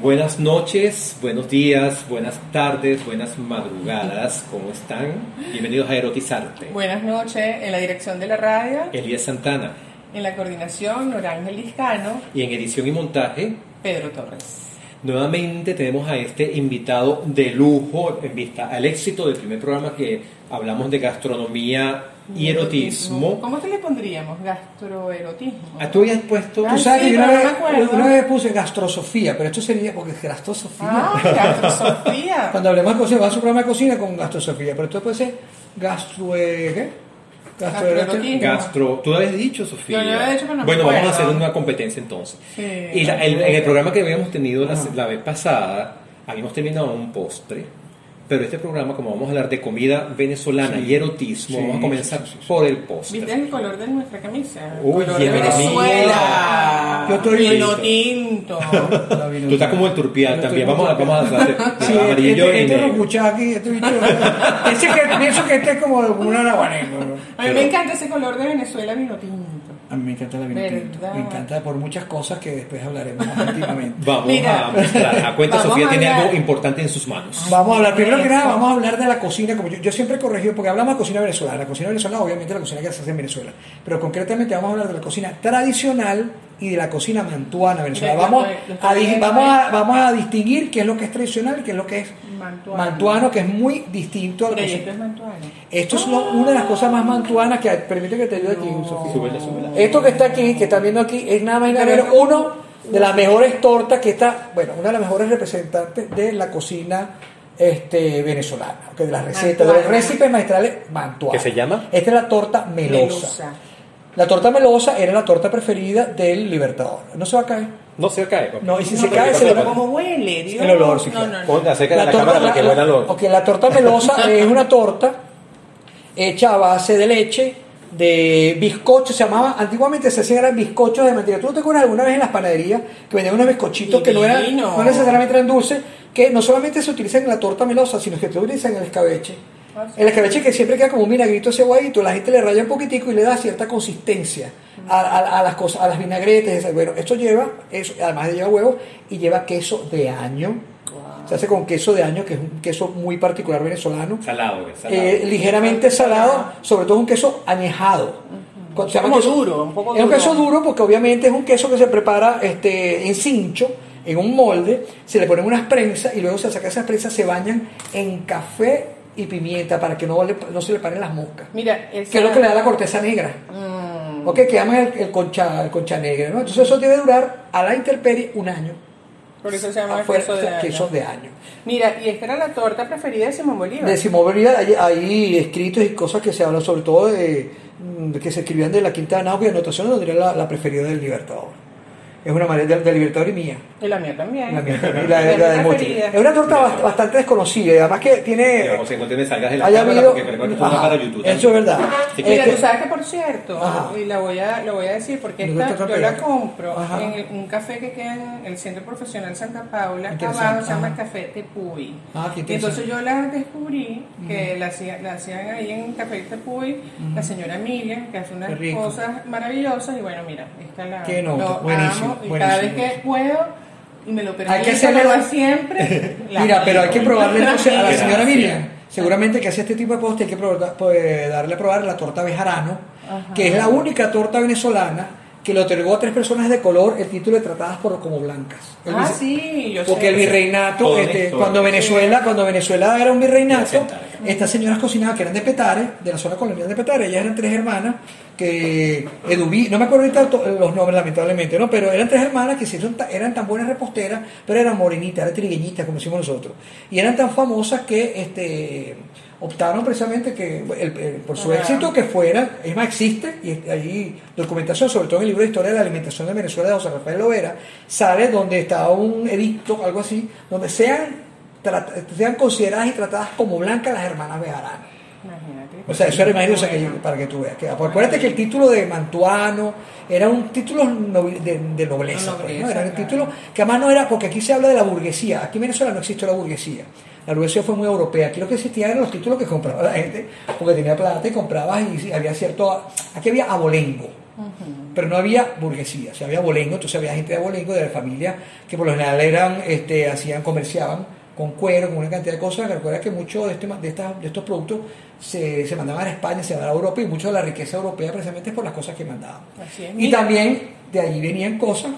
Buenas noches, buenos días, buenas tardes, buenas madrugadas, ¿cómo están? Bienvenidos a Erotizarte. Buenas noches, en la dirección de la radio, Elías Santana en la coordinación, Norángel Liscano, y en edición y montaje. Pedro Torres. Nuevamente tenemos a este invitado de lujo en vista al éxito del primer programa que hablamos de gastronomía y erotismo. ¿Cómo te le pondríamos? Gastroerotismo. Ah, Tú habías puesto... Ah, Tú sabes sí, que yo una no vez, me acuerdo. una vez puse gastrosofía, pero esto sería porque es gastrosofía. Ah, gastrosofía. Cuando hablemos de cocina, va a ser un programa de cocina con gastrosofía, pero esto puede ser gastro... ¿Qué? Gastroerotismo. Gastro, tú lo habías dicho, Sofía. Yo lo había dicho, pero no me bueno, vamos a hacer una competencia entonces. Sí. y la- el- en el programa que habíamos tenido la, la vez pasada, habíamos terminado un postre, pero este programa, como vamos a hablar de comida venezolana y erotismo, Sí, vamos a comenzar sí, sí, sí. por el postre. ¿Viste el color de nuestra camisa? Uy, color de Venezuela. Yo estoy Vino tinto. Tú estás como el turpial también. Vamos a, vamos a hacer Sí, amarillo este, este lo negro. escuché aquí, este que, pienso que este es como un araguanengo. ¿no? A mí me encanta ese color de Venezuela vino tinto. A mí me encanta la vino tinto. ¿Verdad? Me encanta por muchas cosas que después hablaremos más íntimamente. Vamos Mira. a mostrar. A cuenta, Vamos Sofía a tiene algo importante en sus manos. Vamos a hablar, primero que nada, vamos a hablar de la cocina, como yo, yo siempre he corregido, porque hablamos de cocina venezolana. La cocina venezolana, obviamente, la cocina que se hace en Venezuela. Pero concretamente vamos a hablar de la cocina tradicional y de la cocina mantuana venezolana. Mira, Vamos a, vamos, a, vamos a distinguir qué es lo que es tradicional y qué es lo que es Mantuano. mantuano, que es muy distinto a y cocina. esto es mantuano. Esto es lo- una de las cosas más mantuanas que permite que te ayude aquí, Sofía. Súbela, súbela. Esto que está aquí, que están viendo aquí, es nada más y nada menos uno de las mejores tortas que está, bueno, una de las mejores representantes de la cocina este, venezolana, ok, de las recetas, de los Mantuana. recipes maestrales mantuanos. ¿Qué se llama? Esta es la torta melosa. La torta melosa era la torta preferida del Libertador. No se va a caer. No se cae. papi. No, y si No, se cae, se va ¿Cómo huele? Dios. El olor, sí, No, claro. no, no. Ponte acerca de la, cámara para que la- huela los. ok, la torta melosa es una torta hecha a base de leche, de bizcocho, se llamaba, antiguamente se hacían eran bizcochos de mentira. ¿Tú te acuerdas alguna vez en las panaderías que vendían unos bizcochitos que no eran, no necesariamente eran dulces, que no solamente se utilizan en la torta melosa, sino que se utilizan en el escabeche? El escabeche que siempre queda como un vinagrito ese guayito, la gente le raya un poquitico y le da cierta consistencia a, a- a las cosas, a las vinagretes. Bueno, esto lleva, eso, además de llevar huevo, y lleva queso de año. Se hace con queso de año, que es un queso muy particular venezolano. Salado, es salado. Eh, ligeramente salado, sobre todo un queso añejado. Cuando se llama queso- duro, un poco Es un duro. queso duro porque obviamente es un queso que se prepara este, en cincho, en un molde, se le ponen unas prensas y luego se saca esas prensas, se bañan en café y pimienta para que no, le- no se le paren las moscas. Mira, esa... Que es lo que le da la corteza negra. Mm. Ok, que llaman el, el concha, el concha negra, ¿no? Entonces eso debe durar a la intemperie un año. Por eso se llama Afuera, queso de año. queso de año. Mira, y esta era la torta preferida de Simón Bolívar. De Simón Bolívar hay, hay escritos y cosas que se hablan sobre todo de, que se escribían de la Quinta de Náuseas y anotaciones donde era la, la preferida del Libertador. Es una manera del, del Libertador y mía. Y la mía también. La, mía también, la, la de Mochi. preferida. Es una torta bast- bastante desconocida y además que tiene... Vamos a encontrar me salgas de la haya cámara habido... porque que para YouTube. eso es verdad. Sí, Mira, Este- tú sabes que por cierto, Ajá. y la voy a, lo voy a decir porque esta yo la compro Ajá. en un café que queda en el Centro Profesional Santa Paula, abajo se llama ajá. Café Tepuy. Ah, qué y entonces yo la descubrí que la, hacía- la hacían ahí en Café Tepuy, la señora Miriam, que hace unas cosas maravillosas y bueno, mira, esta la Qué nota, lo buenísimo, y cada vez que puedo y me lo permito, Hay que hacerle lo la- hago siempre. Mira, pero hay que probarle entonces a la señora Miriam. Seguramente que hace este tipo de postre hay que probar- pues, darle a probar la torta bejarano, Ajá. que es la única torta venezolana que le otorgó a tres personas de color el título de tratadas por como blancas. El Ah, vice- sí, yo Porque sé. el virreinato, este, cuando Venezuela, cuando Venezuela era un virreinato, estas señoras cocinaban que eran de Petare, de la zona colonial de Petare, ellas eran tres hermanas que Eduví, no me acuerdo ahorita to- los nombres lamentablemente, ¿no? Pero eran tres hermanas que sí son ta- eran tan buenas reposteras, pero eran morenitas, eran trigueñitas, como decimos nosotros. Y eran tan famosas que este optaron precisamente que el- el- por su éxito que fueran, es más, existe, y hay documentación, sobre todo en el libro de historia de la alimentación de Venezuela de José Rafael Lovera, sale donde está un edicto, algo así, donde sean, sean consideradas y tratadas como blancas las hermanas Bejarano. Imagínate. O sea, eso era imagínate, que- para que tú veas. Que, acuérdate que el título de Mantuano era un título nobi- de, de nobleza, Nobleza, pues, ¿no? Era un título que además no era, porque aquí se habla de la burguesía. Aquí en Venezuela no existió la burguesía. La burguesía fue muy europea. Aquí lo que existía eran los títulos que compraba la gente, porque tenía plata y comprabas y había cierto. Aquí había abolengo. Pero no había burguesía, o sea, había abolengo, entonces había gente de abolengo, de la familia, que por lo general eran, este, hacían, comerciaban con cuero, con una cantidad de cosas. Recuerda que muchos de, este, de, estas- de estos productos se, se mandaban a España, se mandaban a Europa y mucho de la riqueza europea precisamente es por las cosas que mandaban. Es. Y también de allí venían cosas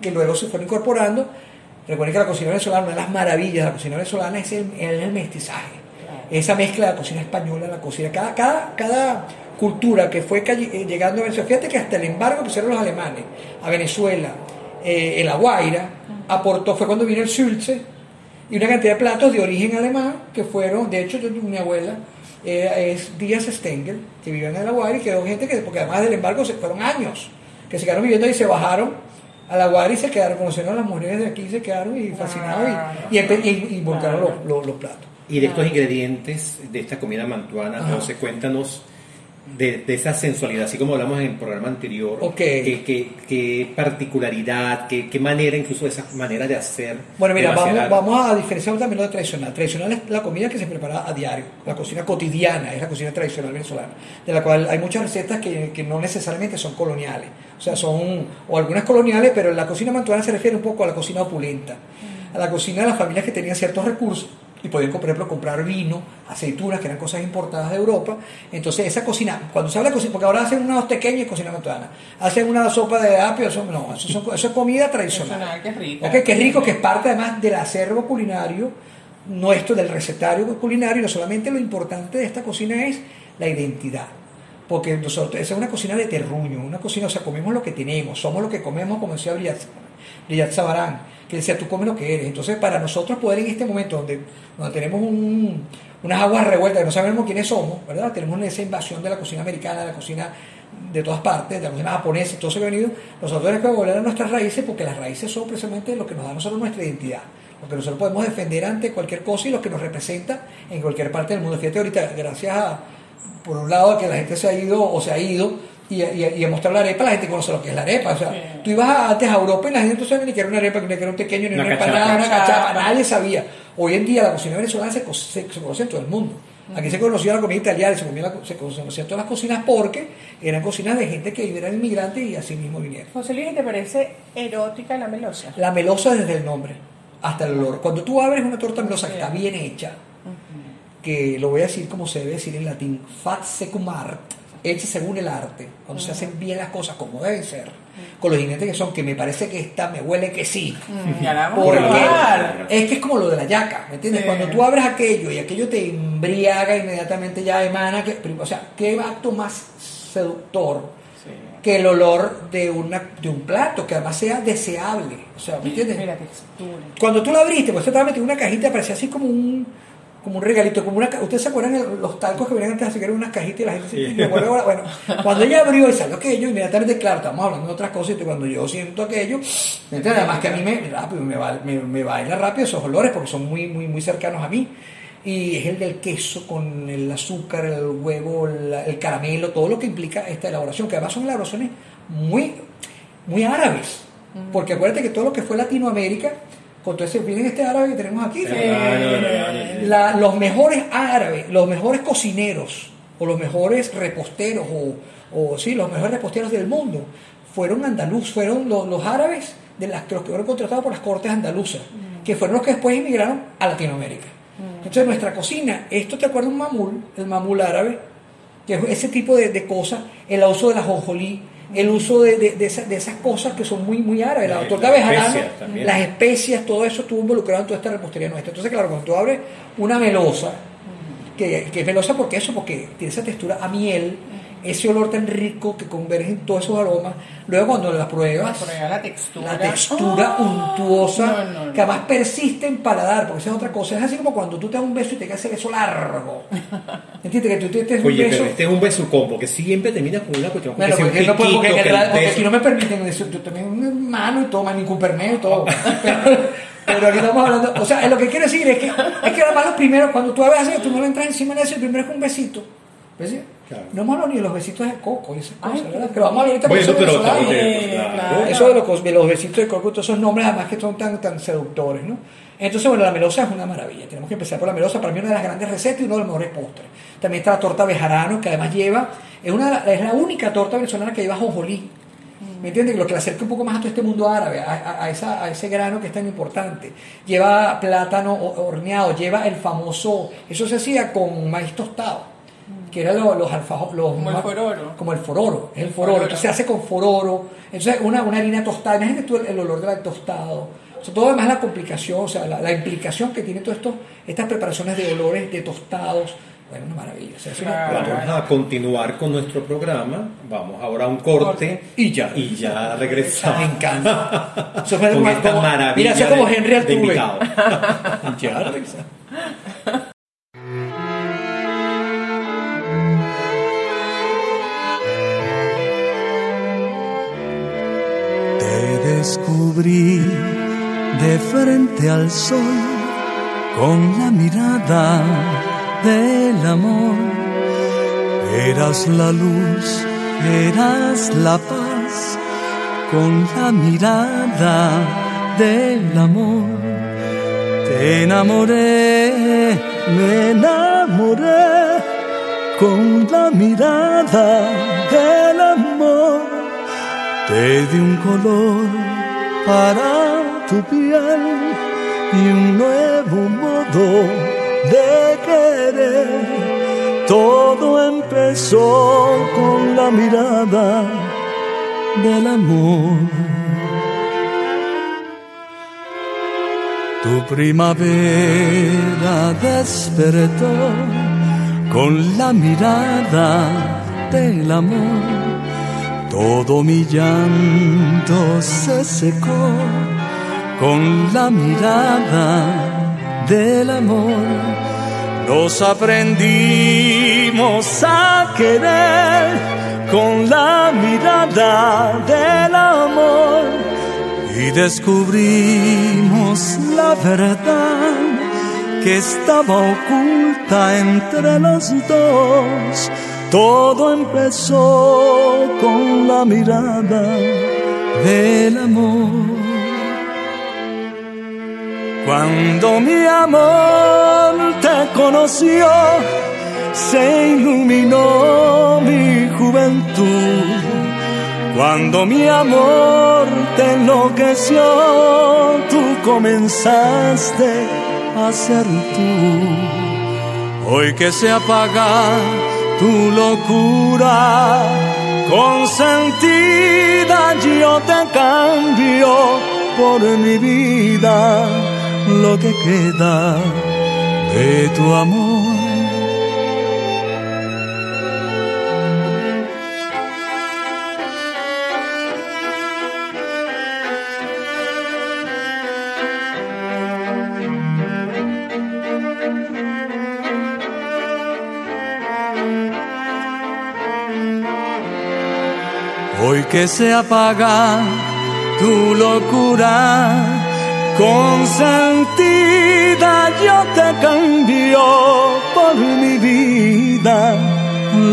que luego se fueron incorporando. Recuerden que la cocina venezolana, una de las maravillas de la cocina venezolana es el, el mestizaje. Esa mezcla de la cocina española, la cocina, cada, cada, cada cultura que fue eh, llegando a Venezuela, fíjate que hasta el embargo que hicieron los alemanes a Venezuela, eh, en La Guaira, aportó, fue cuando vino el Sulce, y una cantidad de platos de origen alemán que fueron, de hecho, yo, mi abuela eh, es Díaz Stengel, que vivió en La Guaira y quedó gente que, porque además del embargo se fueron años, que se quedaron viviendo y se bajaron a La Guaira y se quedaron, conocieron a las mujeres de aquí, se quedaron y fascinados y, y, y- y volcaron los, los- los platos. Y de estos ingredientes de esta comida mantuana, Ajá. José, cuéntanos de, de esa sensualidad, así como hablamos en el programa anterior, Ok. qué, qué- particularidad, qué, qué manera, incluso esa manera de hacer. Bueno, mira, vamos, vamos a diferenciar también lo de tradicional. Tradicional es la comida que se prepara a diario, la cocina cotidiana es la cocina tradicional venezolana, de la cual hay muchas recetas que, que no necesariamente son coloniales, o sea, son, o algunas coloniales, pero la cocina mantuana se refiere un poco a la cocina opulenta, a la cocina de las familias que tenían ciertos recursos y podían, por ejemplo, comprar vino, aceitunas, que eran cosas importadas de Europa. Entonces, esa cocina, cuando se habla de cocina, porque ahora hacen una pequeña y cocina mantuana, hacen una sopa de apio, eso, no, eso, son- eso es comida tradicional. Que es rica. Ok, que rico, que es parte además del acervo culinario nuestro, del recetario culinario, no solamente lo importante de esta cocina es la identidad. Porque nosotros, esa es una cocina de terruño, una cocina, o sea, comemos lo que tenemos, somos lo que comemos, como decía Brillat, Brillat Sabarán, que decía, tú comes lo que eres. Entonces, para nosotros poder en este momento, donde, donde tenemos un- unas aguas revueltas, que no sabemos quiénes somos, ¿verdad? Tenemos esa invasión de la cocina americana, de la cocina de todas partes, de la cocina japonesa, todo eso que ha venido, nosotros tenemos que volver a nuestras raíces, porque las raíces son precisamente lo que nos da a nosotros nuestra identidad, lo que nosotros podemos defender ante cualquier cosa y lo que nos representa en cualquier parte del mundo. Fíjate ahorita, gracias a, por un lado, a que la gente se ha ido o se ha ido y, a- y, a- y a mostrar la arepa, la gente conoce lo que es la arepa. O sea, Sí. tú ibas a- antes a Europa y la gente no sabía ni que era una arepa, ni que era un pequeño, ni Una una, cachapa. empanada, una Cachapa. nadie sabía. Hoy en día la cocina venezolana se, se- se conoce en todo el mundo. Aquí se conocía la comida italiana, se, comía la- se conocían todas las cocinas porque eran cocinas de gente que eran inmigrantes y así mismo vinieron. José Luis, ¿te parece erótica la melosa? La melosa desde el nombre hasta el olor. Cuando tú abres una torta melosa que está bien hecha, que lo voy a decir como se debe decir en latín, fat secum art, hecha según el arte, cuando se hacen bien las cosas como deben ser, con los ingredientes que son, que me parece que esta me huele que sí. Mm, Porque es que es como lo de la yaca, ¿me entiendes? Sí. Cuando tú abres aquello y aquello te embriaga inmediatamente ya emana, que, o sea, ¿qué acto más seductor que el olor de, una, de un plato, que además sea deseable? O sea, ¿me entiendes? Mira la textura. Cuando tú la abriste, pues estaba metido en una cajita, parecía así como un como un regalito, como una ¿Ustedes se acuerdan de los talcos que venían antes así que eran unas cajitas y la gente se Sí. ahora, Bueno, cuando ella abrió y salió aquello, inmediatamente, claro, estamos hablando de otras cosas y cuando yo siento aquello, ¿me entiendes? además que a mí me, rápido, me, me, me baila rápido esos olores porque son muy, muy, muy cercanos a mí. Y es el del queso con el azúcar, el huevo, la- el caramelo, todo lo que implica esta elaboración, que además son elaboraciones muy, muy árabes. Porque acuérdate que todo lo que fue Latinoamérica, con todo ese, miren este árabe que tenemos aquí, Hermano, hermano. la- los mejores árabes, los mejores cocineros o los mejores reposteros o, o sí, los mejores reposteros del mundo fueron andaluz, fueron los, los árabes de las que los que fueron contratados por las cortes andaluzas, que fueron los que después emigraron a Latinoamérica. Entonces nuestra cocina, esto te acuerdas un mamul, el mamul árabe, que es ese tipo de, de cosas, el uso de la jonjolí, el uso de, de- de esa- de esas cosas que son muy, muy árabes, la bejarano, también. las especias, todo eso estuvo involucrado en toda esta repostería nuestra. Entonces, claro, cuando tú abres una melosa, que, que es melosa porque eso, porque tiene esa textura a miel, ese olor tan rico que convergen todos esos aromas, luego cuando la pruebas, Prueba la textura. la textura Ah. untuosa, No, no, no. que además persiste en paladar, porque esa es otra cosa, es así como cuando tú te das un beso y te queda ese beso largo. ¿Entiendes? Que tú te des un Oye, beso... pero este es un besucón, porque siempre termina con una cuestión. Bueno, que porque, no puedo- porque, que el porque beso- aquí no me permiten decir, yo también un mano y todo, ni cupermeo y todo. Pero, pero aquí estamos hablando, o sea, lo que quiero decir es que, es que además lo primero, cuando tú haces, tú no le entras encima de eso, el primero es un besito. ¿Ves? Claro. No hemos hablado ni de los besitos de coco y esas Ay, cosas, ¿verdad? qué Pero vamos a hablar ahorita Bueno, pero claro. claro. Eso de los, de los besitos de coco, todos esos nombres además que son tan, tan seductores, ¿no? Entonces, bueno, la melosa es una maravilla. Tenemos que empezar por la melosa. Para mí una de las grandes recetas y uno de los mejores postres. También está la torta bejarano, que además lleva, es, una, es la única torta venezolana que lleva jonjolí. ¿Me entiendes? Lo que le acerca un poco más a todo este mundo árabe, a, a- a esa- a ese grano que es tan importante. Lleva plátano ho- horneado, lleva el famoso, eso se hacía con maíz tostado, que eran los, los alfajores. Los, Como el fororo. Como el fororo, es el El fororo. fororo. Entonces se hace con fororo, entonces una, una harina tostada. Imagínate tú el, el olor del tostado. O sea, todo además la complicación, o sea, la, la implicación que tiene todo esto, estas preparaciones de olores, de tostados. Bueno, una maravilla. O sea, es una- Claro. Vamos a continuar con nuestro programa. Vamos ahora a un corte Y ya. y ya regresamos. Me encanta. Eso fue Con esta como- maravilla Mira, eso es como Henry Altuve. Ya, regresa. Frente al sol con la mirada del amor. Eras la luz, eras la paz con la mirada del amor. Te enamoré, me enamoré con la mirada del amor. Te di un color para y un nuevo modo de querer. Todo empezó con la mirada del amor. Tu primavera despertó con la mirada del amor. Todo mi llanto se secó con la mirada del amor. Nos aprendimos a querer con la mirada del amor y descubrimos la verdad que estaba oculta entre los dos. Todo empezó con la mirada del amor. Cuando mi amor te conoció, se iluminó mi juventud. Cuando mi amor te enloqueció, tú comenzaste a ser tú. Hoy que se apaga tu locura, consentida yo te cambio por mi vida lo que queda de tu amor. Hoy que se apaga tu locura, consentida yo te cambio por mi vida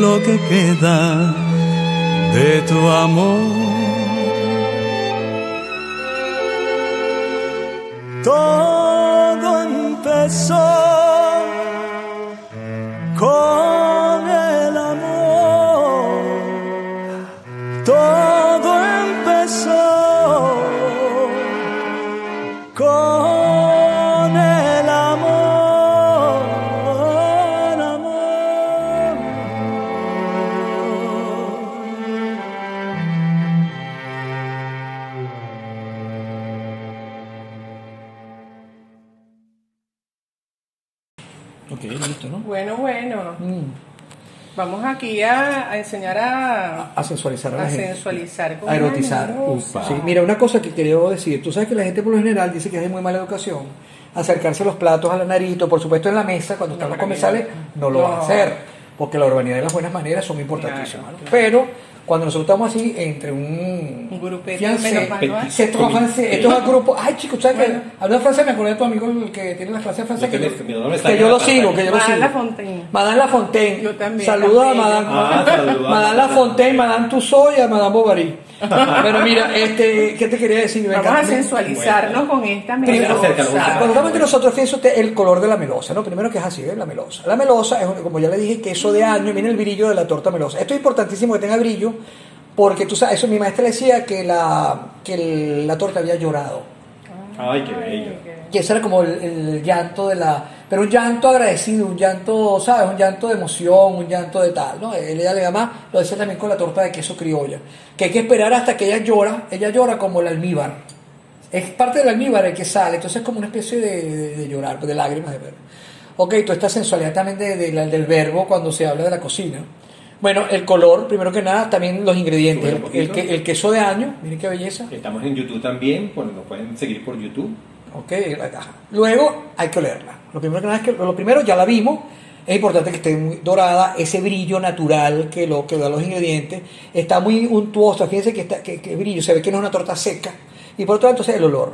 lo que queda de tu amor. Todo empezó Ok, listo, ¿no? Bueno, bueno. Mm, Vamos aquí a, a enseñar a, a sensualizar a la a gente. sensualizar. con A erotizar. Sí, mira, una cosa que quería decir. Tú sabes que la gente por lo general dice que es de muy mala educación acercarse los platos a la narito, por supuesto en la mesa, cuando están los comensales, no lo No. va a hacer. Porque la urbanidad y las buenas maneras son importantísimas. Claro, ¿no? claro. Pero cuando nosotros estamos así entre un, Un grupete fiancé, menos manual. se toma Comité. francés, esto es el grupo, ay chicos, ¿sabes qué? Bueno. Hablando de francés, me acordé de tu amigo el que tiene las clases de francés, que, que yo- que lo sigo, que yo lo Madame sigo. Lafontaine. Madame Lafontaine. Yo también, Saluda a. Madame, Ah, saluda. Madame Lafontaine, Madame Tussauds y a Madame Bovary. Pero mira, este, ¿qué te quería decir? Vamos a sensualizarnos con esta melosa. cuando estamos entre nosotros, fíjense usted el color de la melosa, ¿no? Primero que es así, ¿eh? la melosa. La melosa es, como ya le dije, queso de año, miren el brillo de la torta melosa. Esto es importantísimo que tenga brillo, porque tú sabes, eso mi maestra decía que la, que el- la torta había llorado. Ay, qué bello. Que ese era como el, el llanto de la... Pero un llanto agradecido, un llanto, ¿sabes? Un llanto de emoción, un llanto de tal, ¿no? Ella le llama, lo decía también con la torta de queso criolla, que hay que esperar hasta que ella llora, ella llora como el almíbar. Es parte del almíbar el que sale, entonces es como una especie de, de- de llorar, de lágrimas de ver. Ok, toda esta sensualidad también de- del verbo cuando se habla de la cocina. Bueno, el color, primero que nada, también los ingredientes. El, el poquito. que- el queso de año, miren qué belleza. Estamos en YouTube también, pues nos pueden seguir por YouTube. Ok. Luego hay que olerla. Lo primero que nada es que lo primero ya la vimos. Es importante que esté muy dorada, ese brillo natural que lo que da los ingredientes. Está muy untuosa, fíjense que, está, que, que brillo, se ve que no es una torta seca. Y por otro lado, entonces el olor.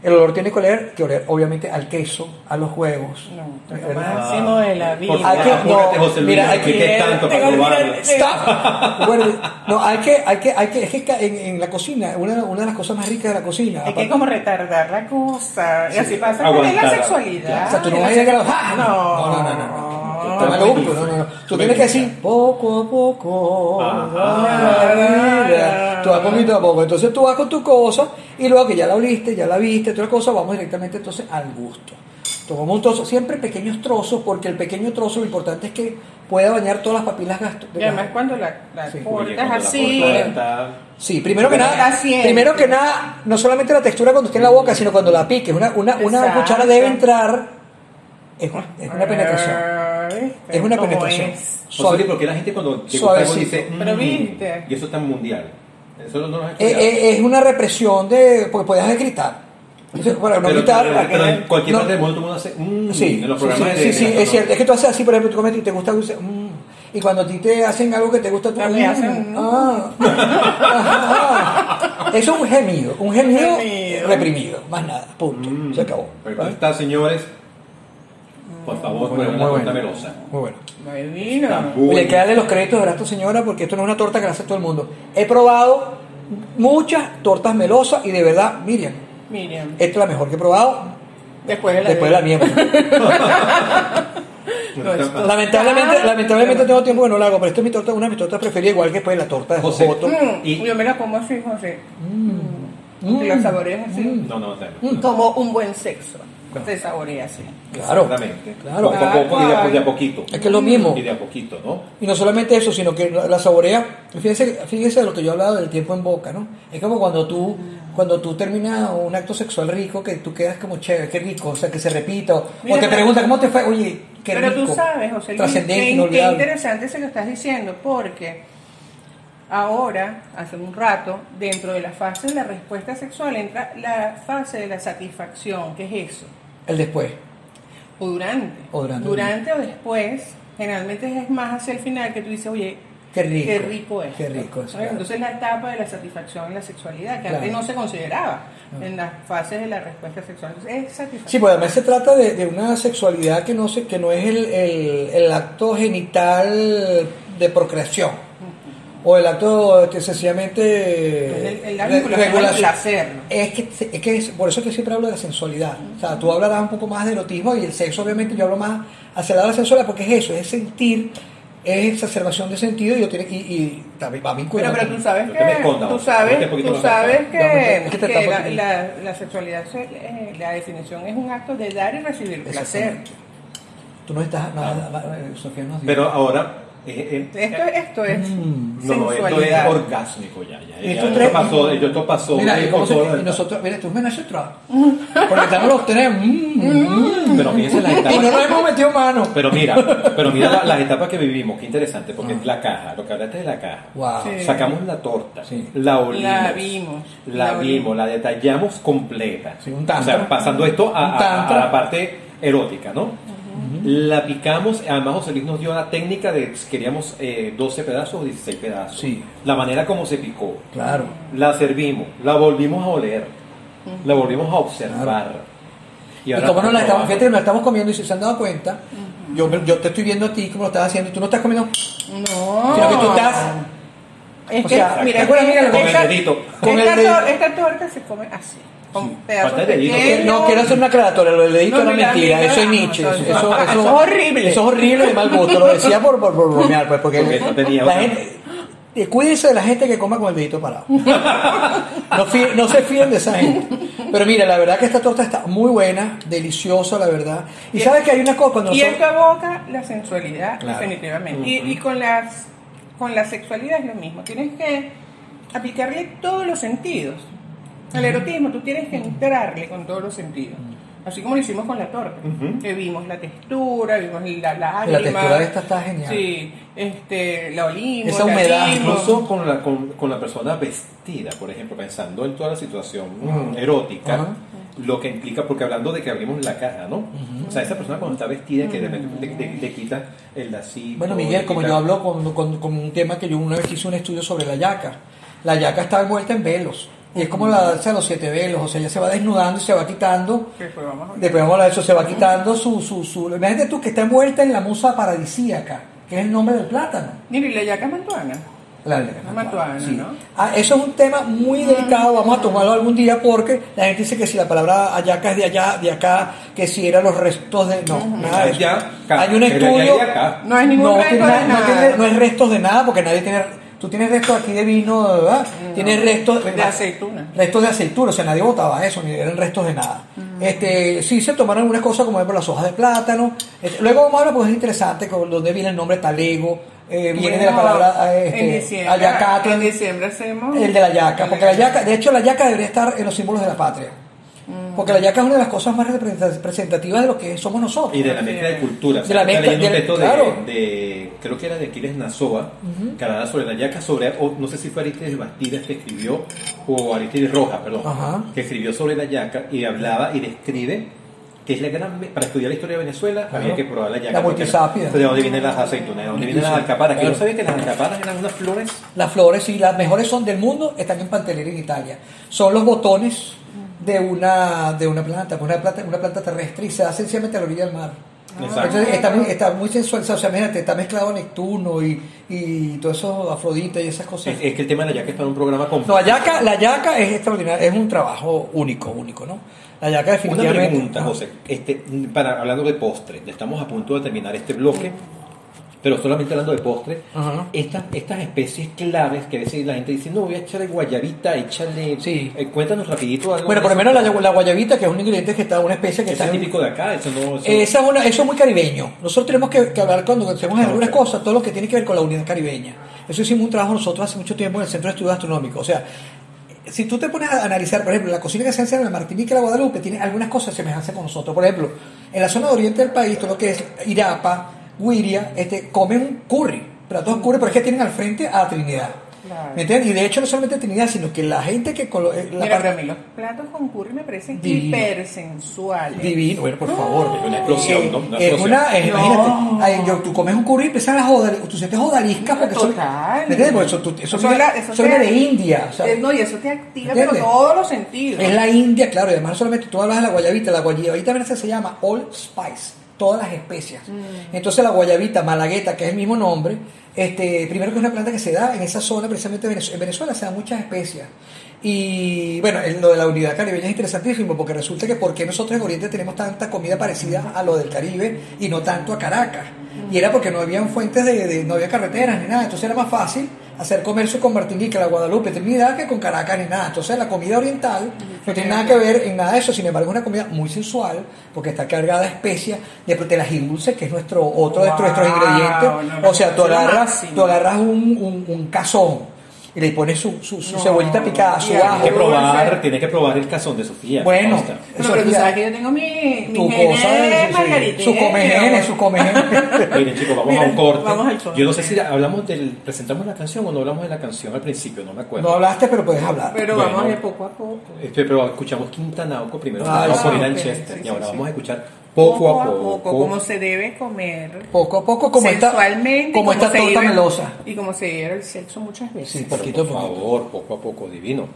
El olor tiene que oler, que oler obviamente al queso, a los huevos. No, lo máximo de la vida. Hay que- no, José Luis, mira, hay que que- tanto para que probarlo. ir- Stop. Bueno, no, hay que, hay que, hay que, es que en, en la cocina, una, una de las cosas más ricas de la cocina. Hay que aparte- como retardar la cosa. Y así pasa con la sexualidad. O sea, tú no vas a llegar a... ¡Ah! No, no, no, no, no, no. Tú tienes que decir poco a poco. Tú vas poquito a poco. Entonces tú vas con tu cosa y luego que ya la oliste, ya la viste, toda cosa, vamos directamente entonces al gusto. Tomamos un trozo, siempre pequeños trozos, porque el pequeño trozo lo importante es que pueda bañar todas las papilas gastro. Y además cuando la, la Sí. Cortas cuando la así. Sí, primero que nada, la siente. primero que nada, no solamente la textura cuando esté en la boca, sino cuando la piques. Una, una, cuchara debe entrar, es, es una penetración. Ah, ¿viste? Es una ¿Cómo penetración. es? Porque la gente cuando te algo dice, Pero "Mm", viste. Y eso está en mundial. Eso no nos Eh, eh, es una represión de. porque podías gritar. Entonces, para no gritar. pero- pero en cualquier no- parte del mundo todo el mundo hace "Mm", sí, en los sí, programas sí, de sí, sí, de- es cierto. Es que tú haces así, por ejemplo, tú comes y te gusta dulce. mm, y cuando a ti te hacen algo que te gusta, tú También mm, hacen, ah, ajá. Eso es un gemido. Un gemido, Gemido. reprimido. Más nada. Punto. Mm. Se acabó. Pero ahí está, señores. Por favor, torta bueno. melosa. Muy bueno. Divino. Está muy Le hay que darle los créditos a esta señora porque esto no es una torta que la hace todo el mundo. He probado muchas tortas melosas y de verdad, Miriam, Miriam. esta es la mejor que he probado Después de la después de la mía. No, esto- lamentablemente, lamentablemente tengo tiempo que no la hago, pero esta es mi torta, una de mis tortas preferidas, igual que pues la torta de José. Jojoto. Mm, Y- Yo me la como así, José. Mm. Y la saboreas así. No, no, no. Como un buen sexo. Se saborea así. Claro, Exactamente. claro. Poco a poco y de, a- de a poquito. Es que es lo mismo. Y de a poquito, ¿no? Y no solamente eso, sino que la, la saborea. Fíjense, fíjense de lo que yo he hablado del tiempo en boca, ¿no? Es como cuando tú, cuando tú terminas un acto sexual rico, que tú quedas como chévere, qué rico, o sea, que se repita. O, Mira, o te pero- preguntan, ¿cómo te fue? Oye, qué Pero rico. tú sabes, José Luis, qué, qué interesante eso que estás diciendo, porque ahora, hace un rato, dentro de la fase de la respuesta sexual entra la fase de la satisfacción, ¿qué es eso? El después. O durante. O durante. o después, generalmente es más hacia el final que tú dices, oye, Qué rico. qué rico es. Qué rico es, claro. Entonces la etapa de la satisfacción en la sexualidad, que Claro. antes no se consideraba en las fases de la respuesta sexual. Entonces es satisfacción. Sí, pues además se trata de, de una sexualidad que no, se, que no es el, el- el acto genital de procreación. O el acto este, sencillamente Es el- placer, ¿no? Es que, es que es- por eso que siempre hablo de la sensualidad. O sea, tú hablarás un poco más de erotismo y el sexo, obviamente, yo hablo más hacia la sensualidad porque es eso, es sentir, es exacerbación de sentido y, yo tiene- y, y también va vinculado. Pero, pero tú sabes que, tú sabes, tú sabes que, es que que la, la, la sexualidad, se- eh, la definición es un acto de dar y recibir placer. Tú no estás, no, eh, Sofía nos dijo. Pero ahora. Eh, eh, Esto, esto es Mm. no, no, esto es orgásmico ya. ya, ya. Esto Esto, pasó, esto pasó. Mira, eh, y, se- todo y el- nosotros, mira, tú menaces atrás. Porque estamos los tres. mm, mm, Pero fíjense las y no etapas. nos hemos metido mano. Pero mira, pero mira la- las etapas que vivimos, qué interesante, porque es la caja, lo que hablaste de la caja. Wow. Sí. Sacamos la torta, Sí. la olimos, La vimos, la, la vimos, la detallamos completa. Sí, un o tantra. sea, pasando esto a, a- a la parte erótica, ¿no? La picamos, además José Luis nos dio la técnica de si queríamos eh, 12 pedazos o 16 pedazos. Sí. La manera como se picó. Claro. La servimos, la volvimos a oler, la volvimos a observar. Y, ahora como no la estamos, fíjate, nos la estamos comiendo y si se han dado cuenta, yo, yo te estoy viendo a ti como lo estás haciendo y tú no estás comiendo, No. sino que tú estás Es O que, sea, mira, ¿te acuerdas, esta- mira, con el esta- dedito? Con esta, el dedo. tor- esta torta se come así, con pedazos dedito. No, quiero hacer una aclaratoria, lo del dedito No, era mira, mentira, mira, eso es no, Nietzsche, no, eso, no, eso, no, eso- eso es horrible. Eso es horrible de mal gusto, lo decía por, por, por bromear, pues, porque Porque no tenía la otra. gente, eh, cuídense de la gente que coma con el dedito parado. No, fí- no se fíen de esa gente. Pero mira, la verdad que esta torta está muy buena, deliciosa, la verdad. Y sabes que hay una cosa cuando Y nosotros- esto aboca la sensualidad, Claro. definitivamente. y, y con las con la sexualidad es lo mismo. Tienes que aplicarle todos los sentidos. Al erotismo tú tienes que entrarle con todos los sentidos. Así como lo hicimos con la torta. Que vimos la textura, vimos la lágrima. La textura de esta está genial. Sí, este, la olimos, Esa humedad. Incluso con la, con, con la persona vestida, por ejemplo, pensando en toda la situación mm, erótica, lo que implica, porque hablando de que abrimos la caja, ¿no? O sea, esa persona cuando está vestida, que de repente le, le- le quita el lacito. Bueno, Miguel, como quita- yo hablo con, con- con un tema que yo una vez hice un estudio sobre la yaca. La yaca está envuelta en velos. Y es como la danza de los siete velos. O sea, ella se va desnudando y se va quitando. Después vamos a. Después vamos eso, se va quitando su, su, su... Imagínate tú que está envuelta en la musa paradisíaca, que es el nombre del plátano. Mira, y la yaca mantuana. La La mantuana, sí. ¿no? Ah, eso es un tema muy delicado, vamos a tomarlo algún día porque la gente dice que si la palabra ayaca es de allá, de acá, que si eran los restos de... No, nada de eso. Hay un estudio... No es ningún no, resto tiene de nada- no, nada. tiene- no es restos de nada porque nadie tiene... Tú tienes restos aquí de vino, ¿verdad? Tienes restos De aceituna. Restos de aceituna, o sea, nadie botaba eso, ni eran restos de nada. Este, sí se tomaron algunas cosas como por las hojas de plátano. Este, luego vamos a hablar, pues es interesante, con donde viene el nombre talego, eh, viene de la palabra eh, en este, diciembre, ayacate, en diciembre hacemos el de la yaca, porque la yaca, de hecho la yaca debería estar en los símbolos de la patria. Porque la yaca es una de las cosas más representativas de lo que somos nosotros. Y de la mezcla de culturas. De la mezcla- leyendo un de- texto de, claro. de- creo que era de Aquiles Nazoa, que hablaba sobre la yaca, sobre, o no sé si fue Aristides Bastidas que escribió, o Aristides Rojas, perdón, Ajá. que escribió sobre la yaca y hablaba y describe que es la gran, para estudiar la historia de Venezuela Claro. había que probar la yaca. La. De dónde vienen las aceitunas, de dónde vienen las Sí, alcaparas, que yo sabía que las alcaparas eran unas flores Las flores, y las mejores son del mundo, están en Pantelera, en Italia. Son los botones de una, de una planta, una planta, una planta terrestre y se da sencillamente a la orilla del mar. Exacto. Entonces está muy, está muy sensual, o sea, imagínate, está mezclado Neptuno y, y todo eso, Afrodita y esas cosas. Es, es que el tema de la yaca es para un programa completo. No, la yaca, la yaca es extraordinaria, es un trabajo único, único, ¿no? La yaca Una definitivamente. pregunta, José. Este, para, hablando de postre, estamos a punto de terminar este bloque, pero solamente hablando de postre, Ajá. estas, estas especies claves que a veces la gente dice, no, voy a echarle guayabita, echarle... Sí. Eh, cuéntanos rapidito algo. Bueno, por lo menos la, la guayabita, que es un ingrediente que está, una especie que Eso está es típico de acá, eso no... Eso, Esa es una- eso es muy caribeño.Nosotros tenemos que, que hablar cuando hacemos algunas cosas, todo lo que tiene que ver con la unidad caribeña. Eso hicimos un trabajo nosotros hace mucho tiempo en el Centro de Estudios Astronómicos. O sea, si tú te pones a analizar, por ejemplo, la cocina que se hace en la Martinica y la Guadalupe tiene algunas cosas semejanzas con nosotros. Por ejemplo, en la zona de oriente del país, todo lo que es Irapa, Guiria, este, comen curry, platos curry, pero es que tienen al frente a Trinidad. Claro. ¿Me entiendes? Y de hecho no solamente Trinidad, sino que la gente que... colo- eh, la Mira, parte- a los platos con curry me parecen Divino. hipersensuales. Divino, bueno, por favor. Una explosión, Eh, ¿no? Una es explosión. una, es- No. imagínate, tú comes un curry y empiezan las odaliscas, tú sientes odaliscas porque Total. ¿me entiendes? Porque eso, tú- eso Eso la- te- de India, o sea, Eh, no, y eso te activa ¿Entiendes? pero todos los sentidos. es la India, claro, y además no solamente tú hablas de la guayabita, la guayabita venezolana se llama All Spice, todas las especias. Mm. Entonces la guayabita malagueta, que es el mismo nombre, este, primero que es una planta que se da en esa zona, precisamente en Venezuela, en Venezuela se dan muchas especias. Y bueno, lo de la unidad caribeña es interesantísimo porque resulta que por qué nosotros en Oriente tenemos tanta comida parecida a lo del Caribe y no tanto a Caracas. Y era porque no habían fuentes de, de- no había carreteras ni nada, entonces era más fácil hacer comercio con Martinica, la Guadalupe, Trinidad que con Caracas ni nada. Entonces la comida oriental no tiene nada que ver en nada de eso, sin embargo es una comida muy sensual porque está cargada de especias, de proteínas y dulces, que es nuestro otro de nuestros ingredientes. no, o sea, tú agarras, tú agarras un, un, un cazón y le pones su, su, su No, cebollita picada, su ajo. Tienes que probar, tienes que probar el cazón de Sofía. Bueno. No, pero tú Sofía, sabes que yo tengo mi, mi tu genes cosa de- sí, sí, margaritero. su comegenes, su comegenes. Miren chicos, vamos Mira, a un corte. vamos al corte. Yo no sé si hablamos del, presentamos la canción o no hablamos de la canción al principio, no me acuerdo. No hablaste, pero puedes hablar. Pero Bueno. vamos de poco a poco. Este, pero escuchamos Quintanauco primero, Ah, vamos por ir Chester y ahora sí. vamos a escuchar poco, poco a poco, poco, como se debe comer. Poco a poco, como esta, como torta melosa. Y como se debe el sexo muchas veces. Sí, poquito Por favor, poco a poco, divino.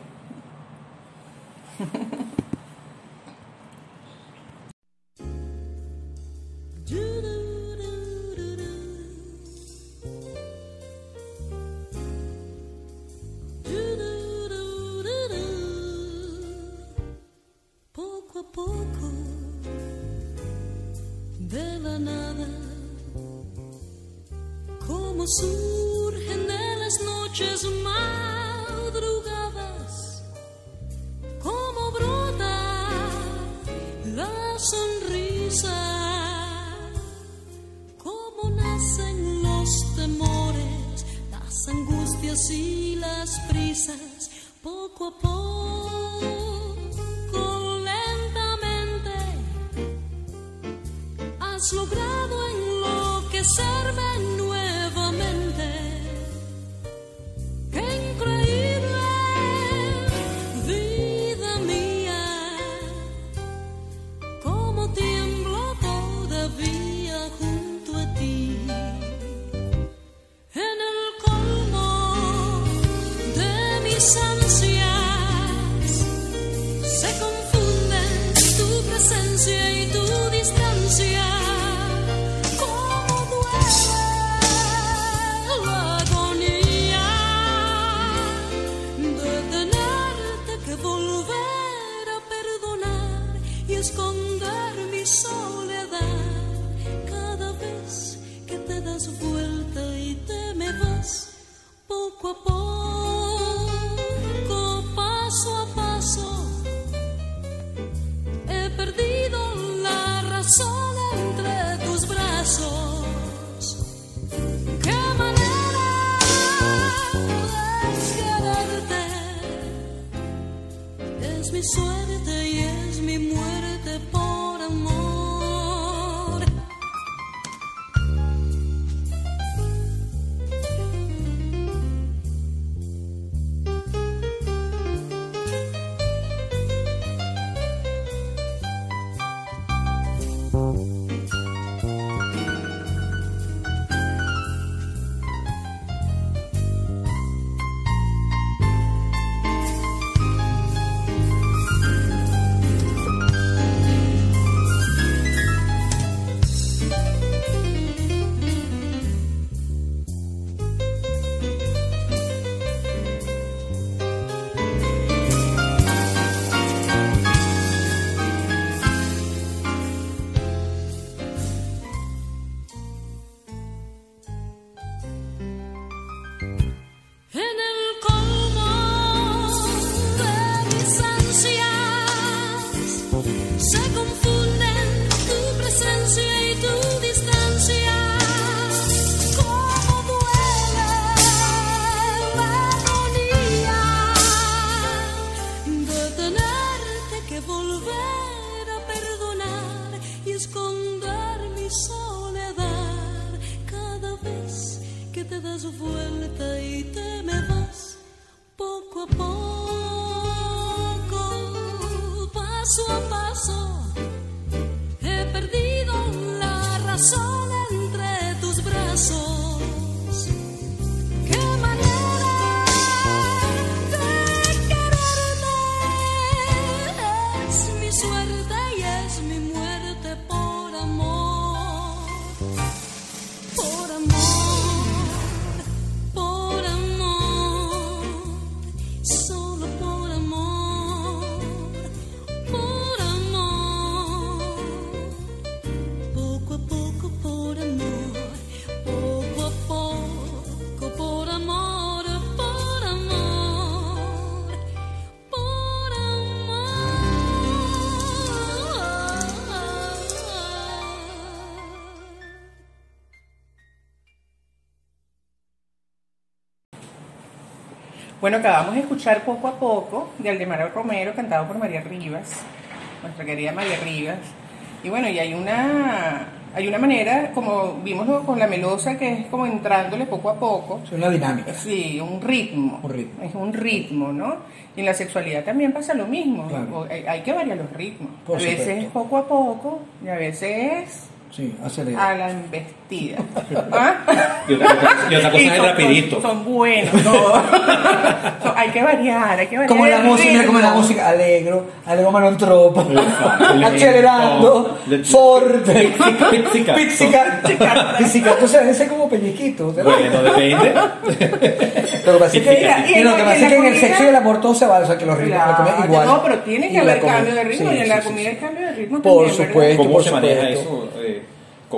nada, como surgen de las noches más. logrado enloquecerme en suena. Bueno, acabamos de escuchar poco a poco de Aldemara Romero, cantado por María Rivas, nuestra querida María Rivas. Y bueno, y hay una, hay una manera, como vimos con la melosa, que es como entrándole poco a poco. Es una dinámica. Sí, un ritmo. Un ritmo. Es un ritmo, ¿no? Y en la sexualidad también pasa lo mismo. Claro. Hay, hay, que variar los ritmos. Por a veces es poco a poco y a veces es sí, a la embestida ¿Ah? Y otra cosa, y otra cosa Y es son- rapidito. Son, son buenos. todos. Son- hay que variar, hay que variar. Como la música, mira como la música, alegro, alegro mano en tropa, acelerando, forte, Pizzicato. pizzicato, pizzicato se debe ser como pellizquito, ¿verdad? Bueno, depende. Lo que pasa es que, lo pasa es que en el sexo y el amor todo se vale, o sea que los ritmos Claro, igual. No, pero tiene que haber cambio de ritmo sí, y en sí, la comida sí. hay cambio de ritmo Por también, ¿verdad? supuesto. ¿Cómo por se maneja supuesto. eso?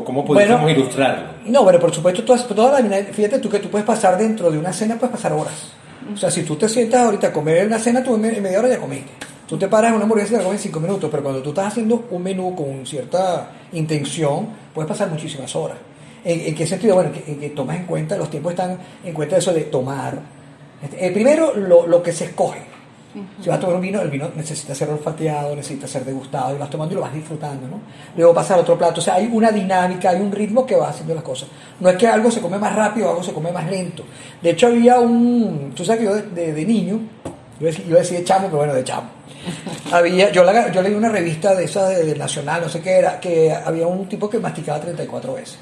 ¿Cómo Bueno. ilustrarlo? No, pero por supuesto, toda, toda la dinámica- fíjate tú que tú puedes pasar dentro de una cena, puedes pasar horas. O sea, si tú te sientas ahorita a comer una cena, tú en me- en media hora ya comiste. Tú te paras en una hamburguesa y la comes en cinco minutos, pero cuando tú estás haciendo un menú con cierta intención, puedes pasar muchísimas horas. ¿En, en qué sentido? Bueno, que, en que tomas en cuenta, los tiempos están en cuenta de eso de tomar. Este, eh, primero, lo, lo que se escoge. Si vas a tomar un vino, el vino necesita ser olfateado, necesita ser degustado, y vas tomando y lo vas disfrutando, ¿no? Luego pasar a otro plato. O sea, hay una dinámica, hay un ritmo que va haciendo las cosas. No es que algo se come más rápido, algo se come más lento. De hecho, había un. Tú sabes que yo de, de- niño, yo decía, yo decía de chamo, pero bueno, de chamo. Había, yo, la- yo leí una revista de esa de, de Nacional, no sé qué era, que había un tipo que masticaba 34 veces.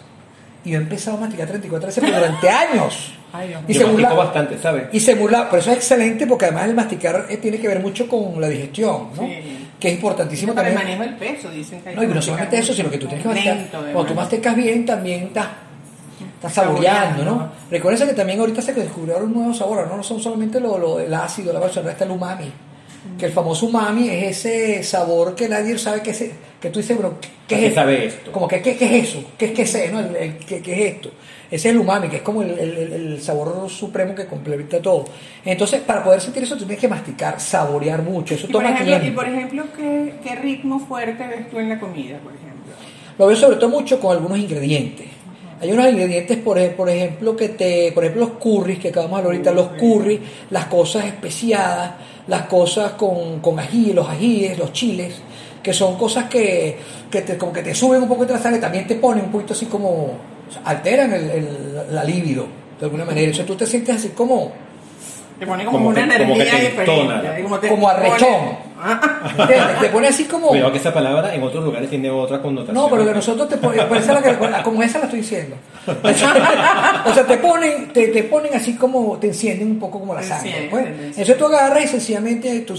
Y yo he empezado a masticar 34 veces pero durante años. Ay, Dios Y Yo se burla- bastante, ¿sabes? y se burla, pero eso es excelente porque además el masticar eh, tiene que ver mucho con la digestión, ¿no? Sí. Que es importantísimo Para el también. manejo del peso, dicen que hay No, y no solamente eso, sino que tú tienes que masticar. Cuando tú masticas bien, también estás, estás saboreando, ¿no? Recuerden que también ahorita se descubrieron un nuevo sabor, ahora no son solamente lo, lo- el ácido, la ahora está el umami. Que el famoso umami es ese sabor que nadie sabe que, se, que tú dices, pero ¿qué ¿A es qué esto? sabe esto? Como que, ¿qué, qué es eso? ¿Qué es que sé, no? El- el- ¿qué, qué es esto? Ese es el umami, que es como el, el- el- sabor supremo que complementa todo. Entonces, para poder sentir eso, tú tienes que masticar, saborear mucho. Eso Y por toma ejemplo, tiempo. y por ejemplo ¿qué, ¿qué ritmo fuerte ves tú en la comida, por ejemplo? Lo veo sobre todo mucho con algunos ingredientes. Hay unos ingredientes, por, ej- por ejemplo, que te, por ejemplo, los curries, que acabamos de hablar ahorita, los curries, las cosas especiadas, las cosas con, con ají, los ajíes, los chiles, que son cosas que, que te, como que te suben un poco de la sangre, también te ponen un poquito así como, alteran el, el- la libido, de alguna manera. Entonces tú te sientes así como, Te pone como, Como una que- como que energía te diferente. como, te como pone- arrechón. Te pone así como... Cuidado que esa palabra en otros lugares tiene otra connotación. No, pero que nosotros te ponen, pues esa es la que- como esa la estoy diciendo. o sea, te ponen, te, te ponen así como, te encienden un poco como la sangre. Pues. Eso tú agarras y sencillamente tú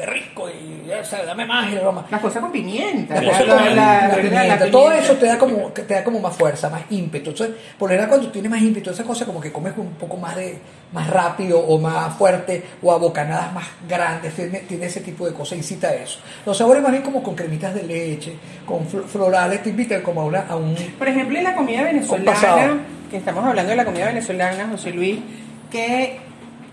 dices, "Uy, qué rico, y sabes, dame más y broma. Las cosas con pimienta. La la- la- todo eso te da como que te da como más fuerza, más ímpetu. Entonces, por lo cuando tienes más ímpetu, esa cosa como que comes un poco más de más rápido o más fuerte o a bocanadas más grandes, tiene, tiene ese tipo de cosas, incita a eso. Los sabores más bien como con cremitas de leche, con fl- florales, te invitan como a, una, a un Por ejemplo, en la comida venezolana, que estamos hablando de la comida venezolana, José Luis, ¿qué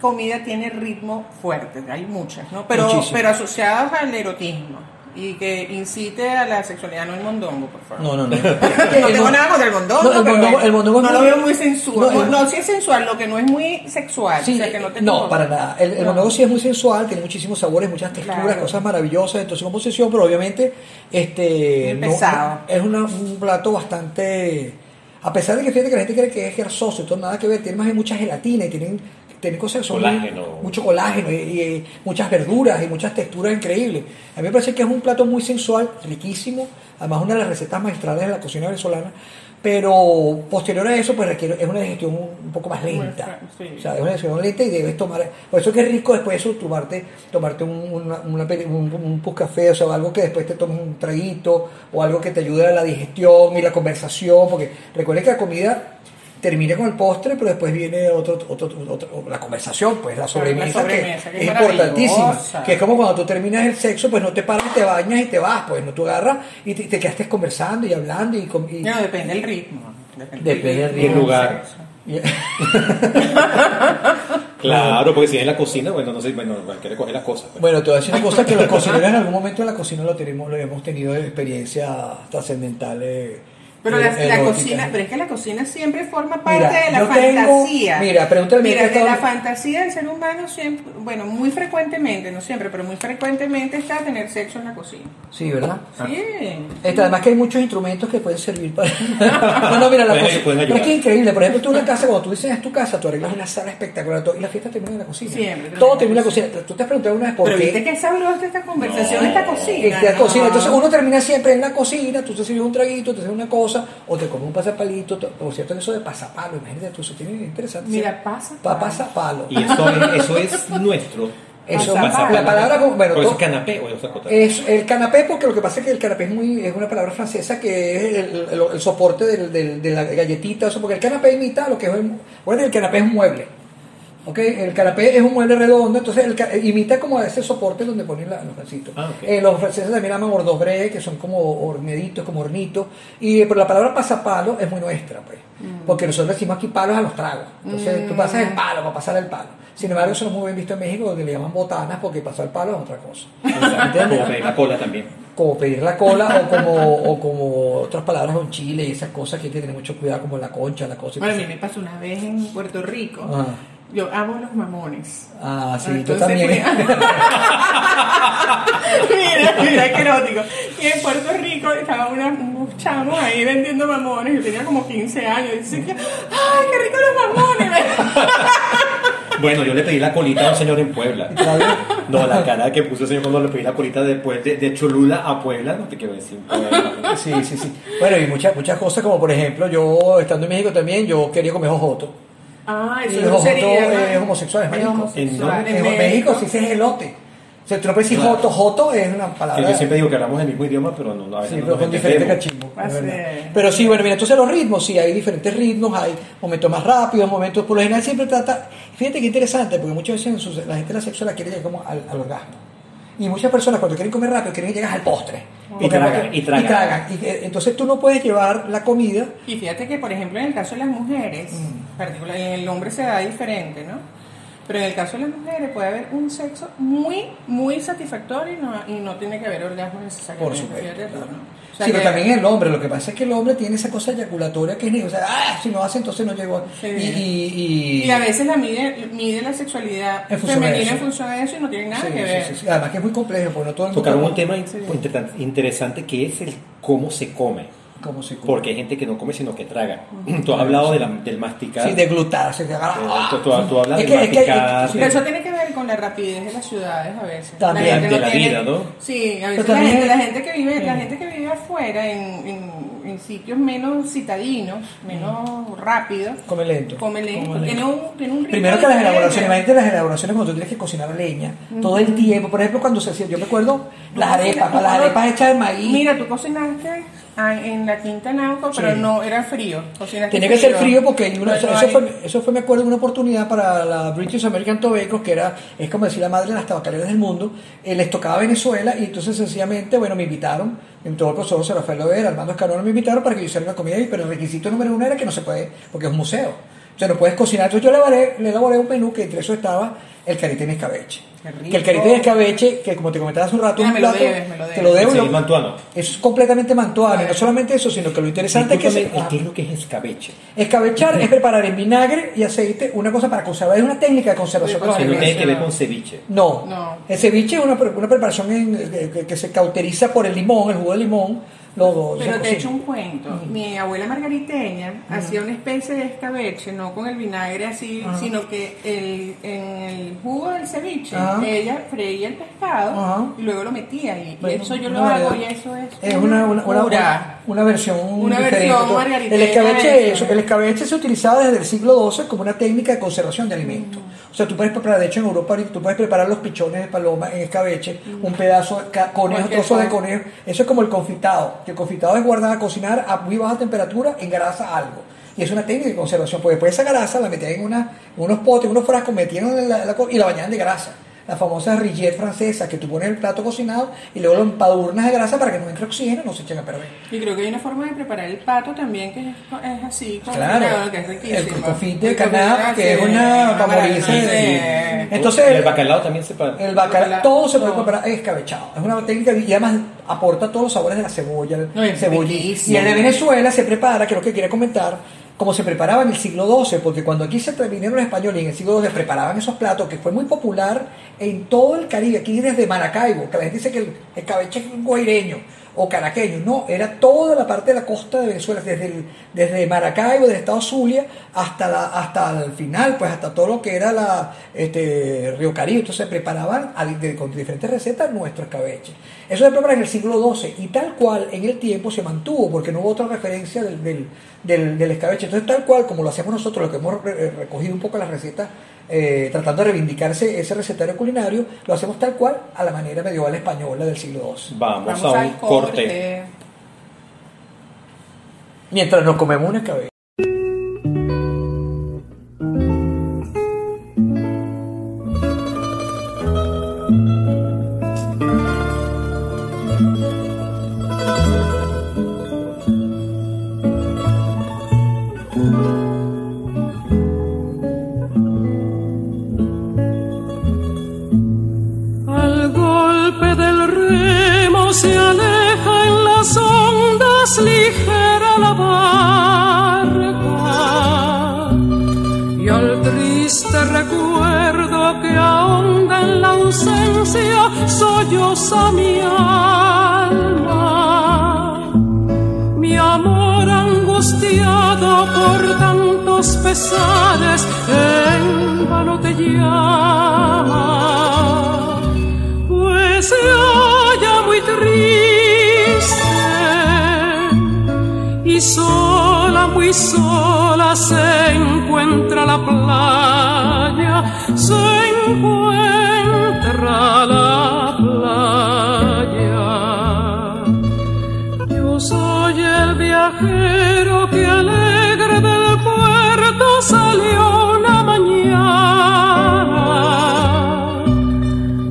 comida tiene ritmo fuerte? Hay muchas, ¿no? Pero, pero asociadas al erotismo y que incite a la sexualidad, no el mondongo, por favor. No, no, no. No tengo nada contra el mondongo, No, el mondongo- el mondongo no es lo veo muy sensual. no, No, sí es sensual, lo que no es muy sexual. Sí, o sea, que no, te no, para nada. El, mondongo sí es muy sensual, tiene muchísimos sabores, muchas texturas, Claro. cosas maravillosas, entonces composición, pero obviamente este pesado. no- es una- un plato bastante a pesar de que fíjate que la gente cree que es gersoso y todo nada que ver, tiene más bien mucha gelatina y tienen, tienen cosas que son muy- Colágeno. mucho colágeno y, y muchas verduras y muchas texturas increíbles. A mí me parece que es un plato muy sensual, riquísimo, además una de las recetas maestrales de la cocina venezolana, pero posterior a eso pues requiere, es una digestión un, un poco más lenta. sí. O sea, es una digestión lenta y debes tomar, por eso es que es rico después de eso tomarte, tomarte un, una- una un, un pus café, o sea, algo que después te tomes un traguito o algo que te ayude a la digestión y la conversación, porque recuerden que la comida termina con el postre, pero después viene otro, otro, otro- la conversación, pues la sobremesa, sobremesa, que, que es importantísima, que es como cuando tú terminas el sexo, pues no te paras, te bañas y te vas, pues no tú agarras y te, te quedaste conversando y hablando y, y- No, depende del ritmo. Depende del Y el ritmo. lugar. Claro, porque si es en la cocina, bueno, no sé, bueno, cualquiera coger las cosas. pues. Bueno, te voy a decir una cosa que los cocineros en algún momento en la cocina lo tenemos, lo hemos tenido experiencias trascendentales Pero la, cocina, pero es que la cocina siempre forma parte Mira, de la yo tengo- fantasía. mira, pregúntale Mira, que de estaba- la fantasía del ser humano siempre, bueno, muy frecuentemente, no siempre, pero muy frecuentemente está tener sexo en la cocina. Sí, ¿verdad? Sí. Este, además que hay muchos instrumentos que pueden servir para... no, no, mira, la pueden Pero es que es increíble. Por ejemplo, tú en la casa, cuando tú diseñas tu casa, tú arreglas una sala espectacular todo, y la fiesta termina en la cocina. Siempre, Todo termina en la cocina. Tú te has preguntado una vez por Pero qué. viste que sabrosa esta conversación, esta cocina. ¿no? cocina. Entonces uno termina siempre en la cocina, tú te sirves un traguito, te sirves una cosa, o te comes un pasapalito. to- Por cierto, eso de pasapalo, imagínate tú, eso tiene interesante. Mira, pasa. Pa- pasapalo. Y eso es, eso es nuestro. Eso, Pasapalo. la palabra, bueno, Por eso to- es canapé o es otra cosa. Es el canapé, porque lo que pasa es que el canapé es, muy, es una palabra francesa que es el, el- el soporte del- del- de la galletita, eso, porque el canapé imita lo que es el, bueno, el canapé es un mueble. ¿Ok? El canapé es un mueble redondo, entonces el ca- imita como ese soporte donde ponen la- los pancitos. Ah, ok. Eh, los franceses también llaman hordobré, que son como horneditos, como hornitos. Y, pero la palabra pasapalo es muy nuestra, pues. Porque nosotros decimos aquí palos a los tragos. Entonces tú pasas el palo para pasar el palo. Sin embargo, eso no es muy bien visto en México, donde le llaman botanas, porque pasar el palo es otra cosa. Como pedir la cola también. como pedir la cola o como, o como otras palabras en Chile y esas cosas que hay que tener mucho cuidado como la concha, la cosa. y Bueno, a mí me pasó una vez en Puerto Rico. Ah. Yo amo los mamones. Ah, sí, tú Entonces también. fui- mira, mira qué erótico. Y en Puerto Rico estaban una- unos chamos ahí vendiendo mamones. Yo tenía como 15 años. Y decía, ¡ay, qué rico los mamones! Bueno, yo le pedí la colita a un señor en Puebla. No, la cara que puso el señor cuando le pedí la colita después de, de Cholula a Puebla, no te quiero decir. Puebla. Sí, sí, sí. Bueno, y muchas, muchas cosas como por ejemplo, yo estando en México también, yo quería comer jojoto. Ah, Y eso el no jojoto sería. es homosexual, es Es marico. En México, sí se es elote. O sea, tú no puedes decir Claro. joto, joto es una Que palabra. yo siempre digo que hablamos el mismo idioma, pero no, no a veces Sí, no pero nos con diferentes es es. Pero sí, bueno, mira, entonces los ritmos, sí, hay diferentes ritmos, hay momentos más rápidos, momentos, por lo general siempre trata, fíjate que interesante, porque muchas veces la gente la sexual quiere llegar como al, al orgasmo. Y muchas personas cuando quieren comer rápido quieren llegar al postre. Y Porque- tragan, y tragan. Y tragan. Y, eh, entonces tú no puedes llevar la comida Y fíjate que, por ejemplo, en el caso de las mujeres, Mm. particular, en el hombre se da diferente, ¿no? Pero en el caso de las mujeres puede haber un sexo muy, muy satisfactorio y no, y no tiene que haber orgasmo necesariamente. Por supuesto, fíjate tú, claro. ¿no? O sea sí, pero que- también el hombre, lo que pasa es que el hombre tiene esa cosa eyaculatoria que es, o sea, ah, si no hace entonces no llegó. Sí. Y, y, y- Y a veces la mide, mide la sexualidad En función de femenina eso. en función de eso y no tiene nada Sí, que sí, ver. sí, sí. Además que es muy complejo, porque no todo el mundo... Tocaron un tema interesante que es el cómo se come. ¿Cómo se come? Porque hay gente que no come sino que traga. Tú has hablado de la- del masticar. Sí, de glutar, se te agarra- Eh, tú- tú- tú hablas Es de que- es que- masticar. es que- Pero eso tiene que ver con la rapidez de las ciudades a veces. También, gente de la vida, ¿no? Sí, a veces la gente, la gente que vive, la gente que vive afuera en, en, en sitios menos citadinos, menos rápidos, Come lento. come lento, Come tiene lento. un, tiene un ritmo Primero que las elaboraciones, imagínate las elaboraciones cuando tú tienes que cocinar leña, todo el tiempo. Por ejemplo, cuando se hacía, yo me acuerdo, las arepas, las arepas hechas de maíz. Mira, tú cocinaste ah, en la Quinta Nauco, pero Sí. no era frío. Cocinaste Tenía que ser frío porque una- eso, hay- fue, eso fue, me acuerdo, una oportunidad para la British American Tobacco, que era, es como decir la madre de las tabacaleras del mundo, eh, les tocaba Venezuela y entonces sencillamente, bueno, me invitaron, invitó el profesor José Rafael Lover, Armando Escanón me invitaron para que yo hiciera una comida ahí, pero el requisito número uno era que no se puede, porque es un museo. O sea, no puedes cocinar. Entonces yo le elaboré, le elaboré un menú que entre eso estaba el carite en escabeche. Que el carite en escabeche, que como te comentaba hace un rato, Mira, un me lo plato, debes, me lo te lo debo. y Sí, lo- mantuano. eso es completamente mantuano. Y no solamente eso, sino que lo interesante es que... se- ah. ¿qué es lo que es escabeche? Escabechar es preparar en vinagre y aceite una cosa para conservar. Es una técnica de conservación Sí, no tiene que ver con ceviche. No. No. El ceviche es una, pre- una preparación en- que se cauteriza por el limón, el jugo de limón. Pero te cocina. un cuento. Mi abuela margariteña hacía una especie de escabeche, no con el vinagre así, Ajá. sino que el, en el jugo del ceviche, Ajá. ella freía el pescado Ajá. y luego lo metía ahí. Bueno, y eso yo lo hago y eso es. Es una, una, una, pura. una- una versión Una diferente. versión margariteña El escabeche, es- eso. el escabeche se utilizaba desde el siglo XII como una técnica de conservación de alimentos. O sea, tú puedes preparar, de hecho en Europa tú puedes preparar los pichones de paloma en escabeche, un pedazo de conejo, trozo de conejo. Eso es como el confitado, que el confitado es guardar a cocinar a muy baja temperatura en grasa algo. Y es una técnica de conservación, porque después esa grasa la metían en, una, en unos potes, en unos frascos, metían en la, la y la bañaban de grasa. La famosa rillette francesa, que tú pones el plato cocinado y luego lo empadurnas de grasa para que no entre oxígeno, no se echen a perder. Y creo que hay una forma de preparar el pato también que es, es así, Claro, que es riquísimo. el confit de canap, que es una pamoriza de-. Entonces, el bacalao también se para. El bacalao, todo se puede preparar escabechado. Es una técnica y además aporta todos los sabores de la cebolla, el No. Y el de Venezuela se prepara, que es lo que quería comentar, como se preparaba en el siglo XII, porque cuando aquí se vinieron los españoles en el siglo XII preparaban esos platos, que fue muy popular en todo el Caribe, aquí desde Maracaibo, que la gente dice que el escabeche es guaireño o caraqueño, no, era toda la parte de la costa de Venezuela, desde, el- desde Maracaibo, del estado Zulia, hasta, la, hasta el final, pues hasta todo lo que era la este, Río Caribe, entonces se preparaban con diferentes recetas nuestro escabeche. Eso se prepara en el siglo XII y tal cual en el tiempo se mantuvo, porque no hubo otra referencia del, del, del- del escabeche. Entonces tal cual como lo hacemos nosotros, lo que hemos re- recogido un poco las recetas, eh, tratando de reivindicarse ese recetario culinario, lo hacemos tal cual a la manera medieval española del siglo XII. Vamos, a un corte. Mientras nos comemos un escabeche. Ausencia mi alma. Mi amor angustiado por tantos pesares en vano te llama, pues se halla muy triste y sola, muy sola se encuentra la playa, se encuentra viajero que alegre del puerto salió una mañana,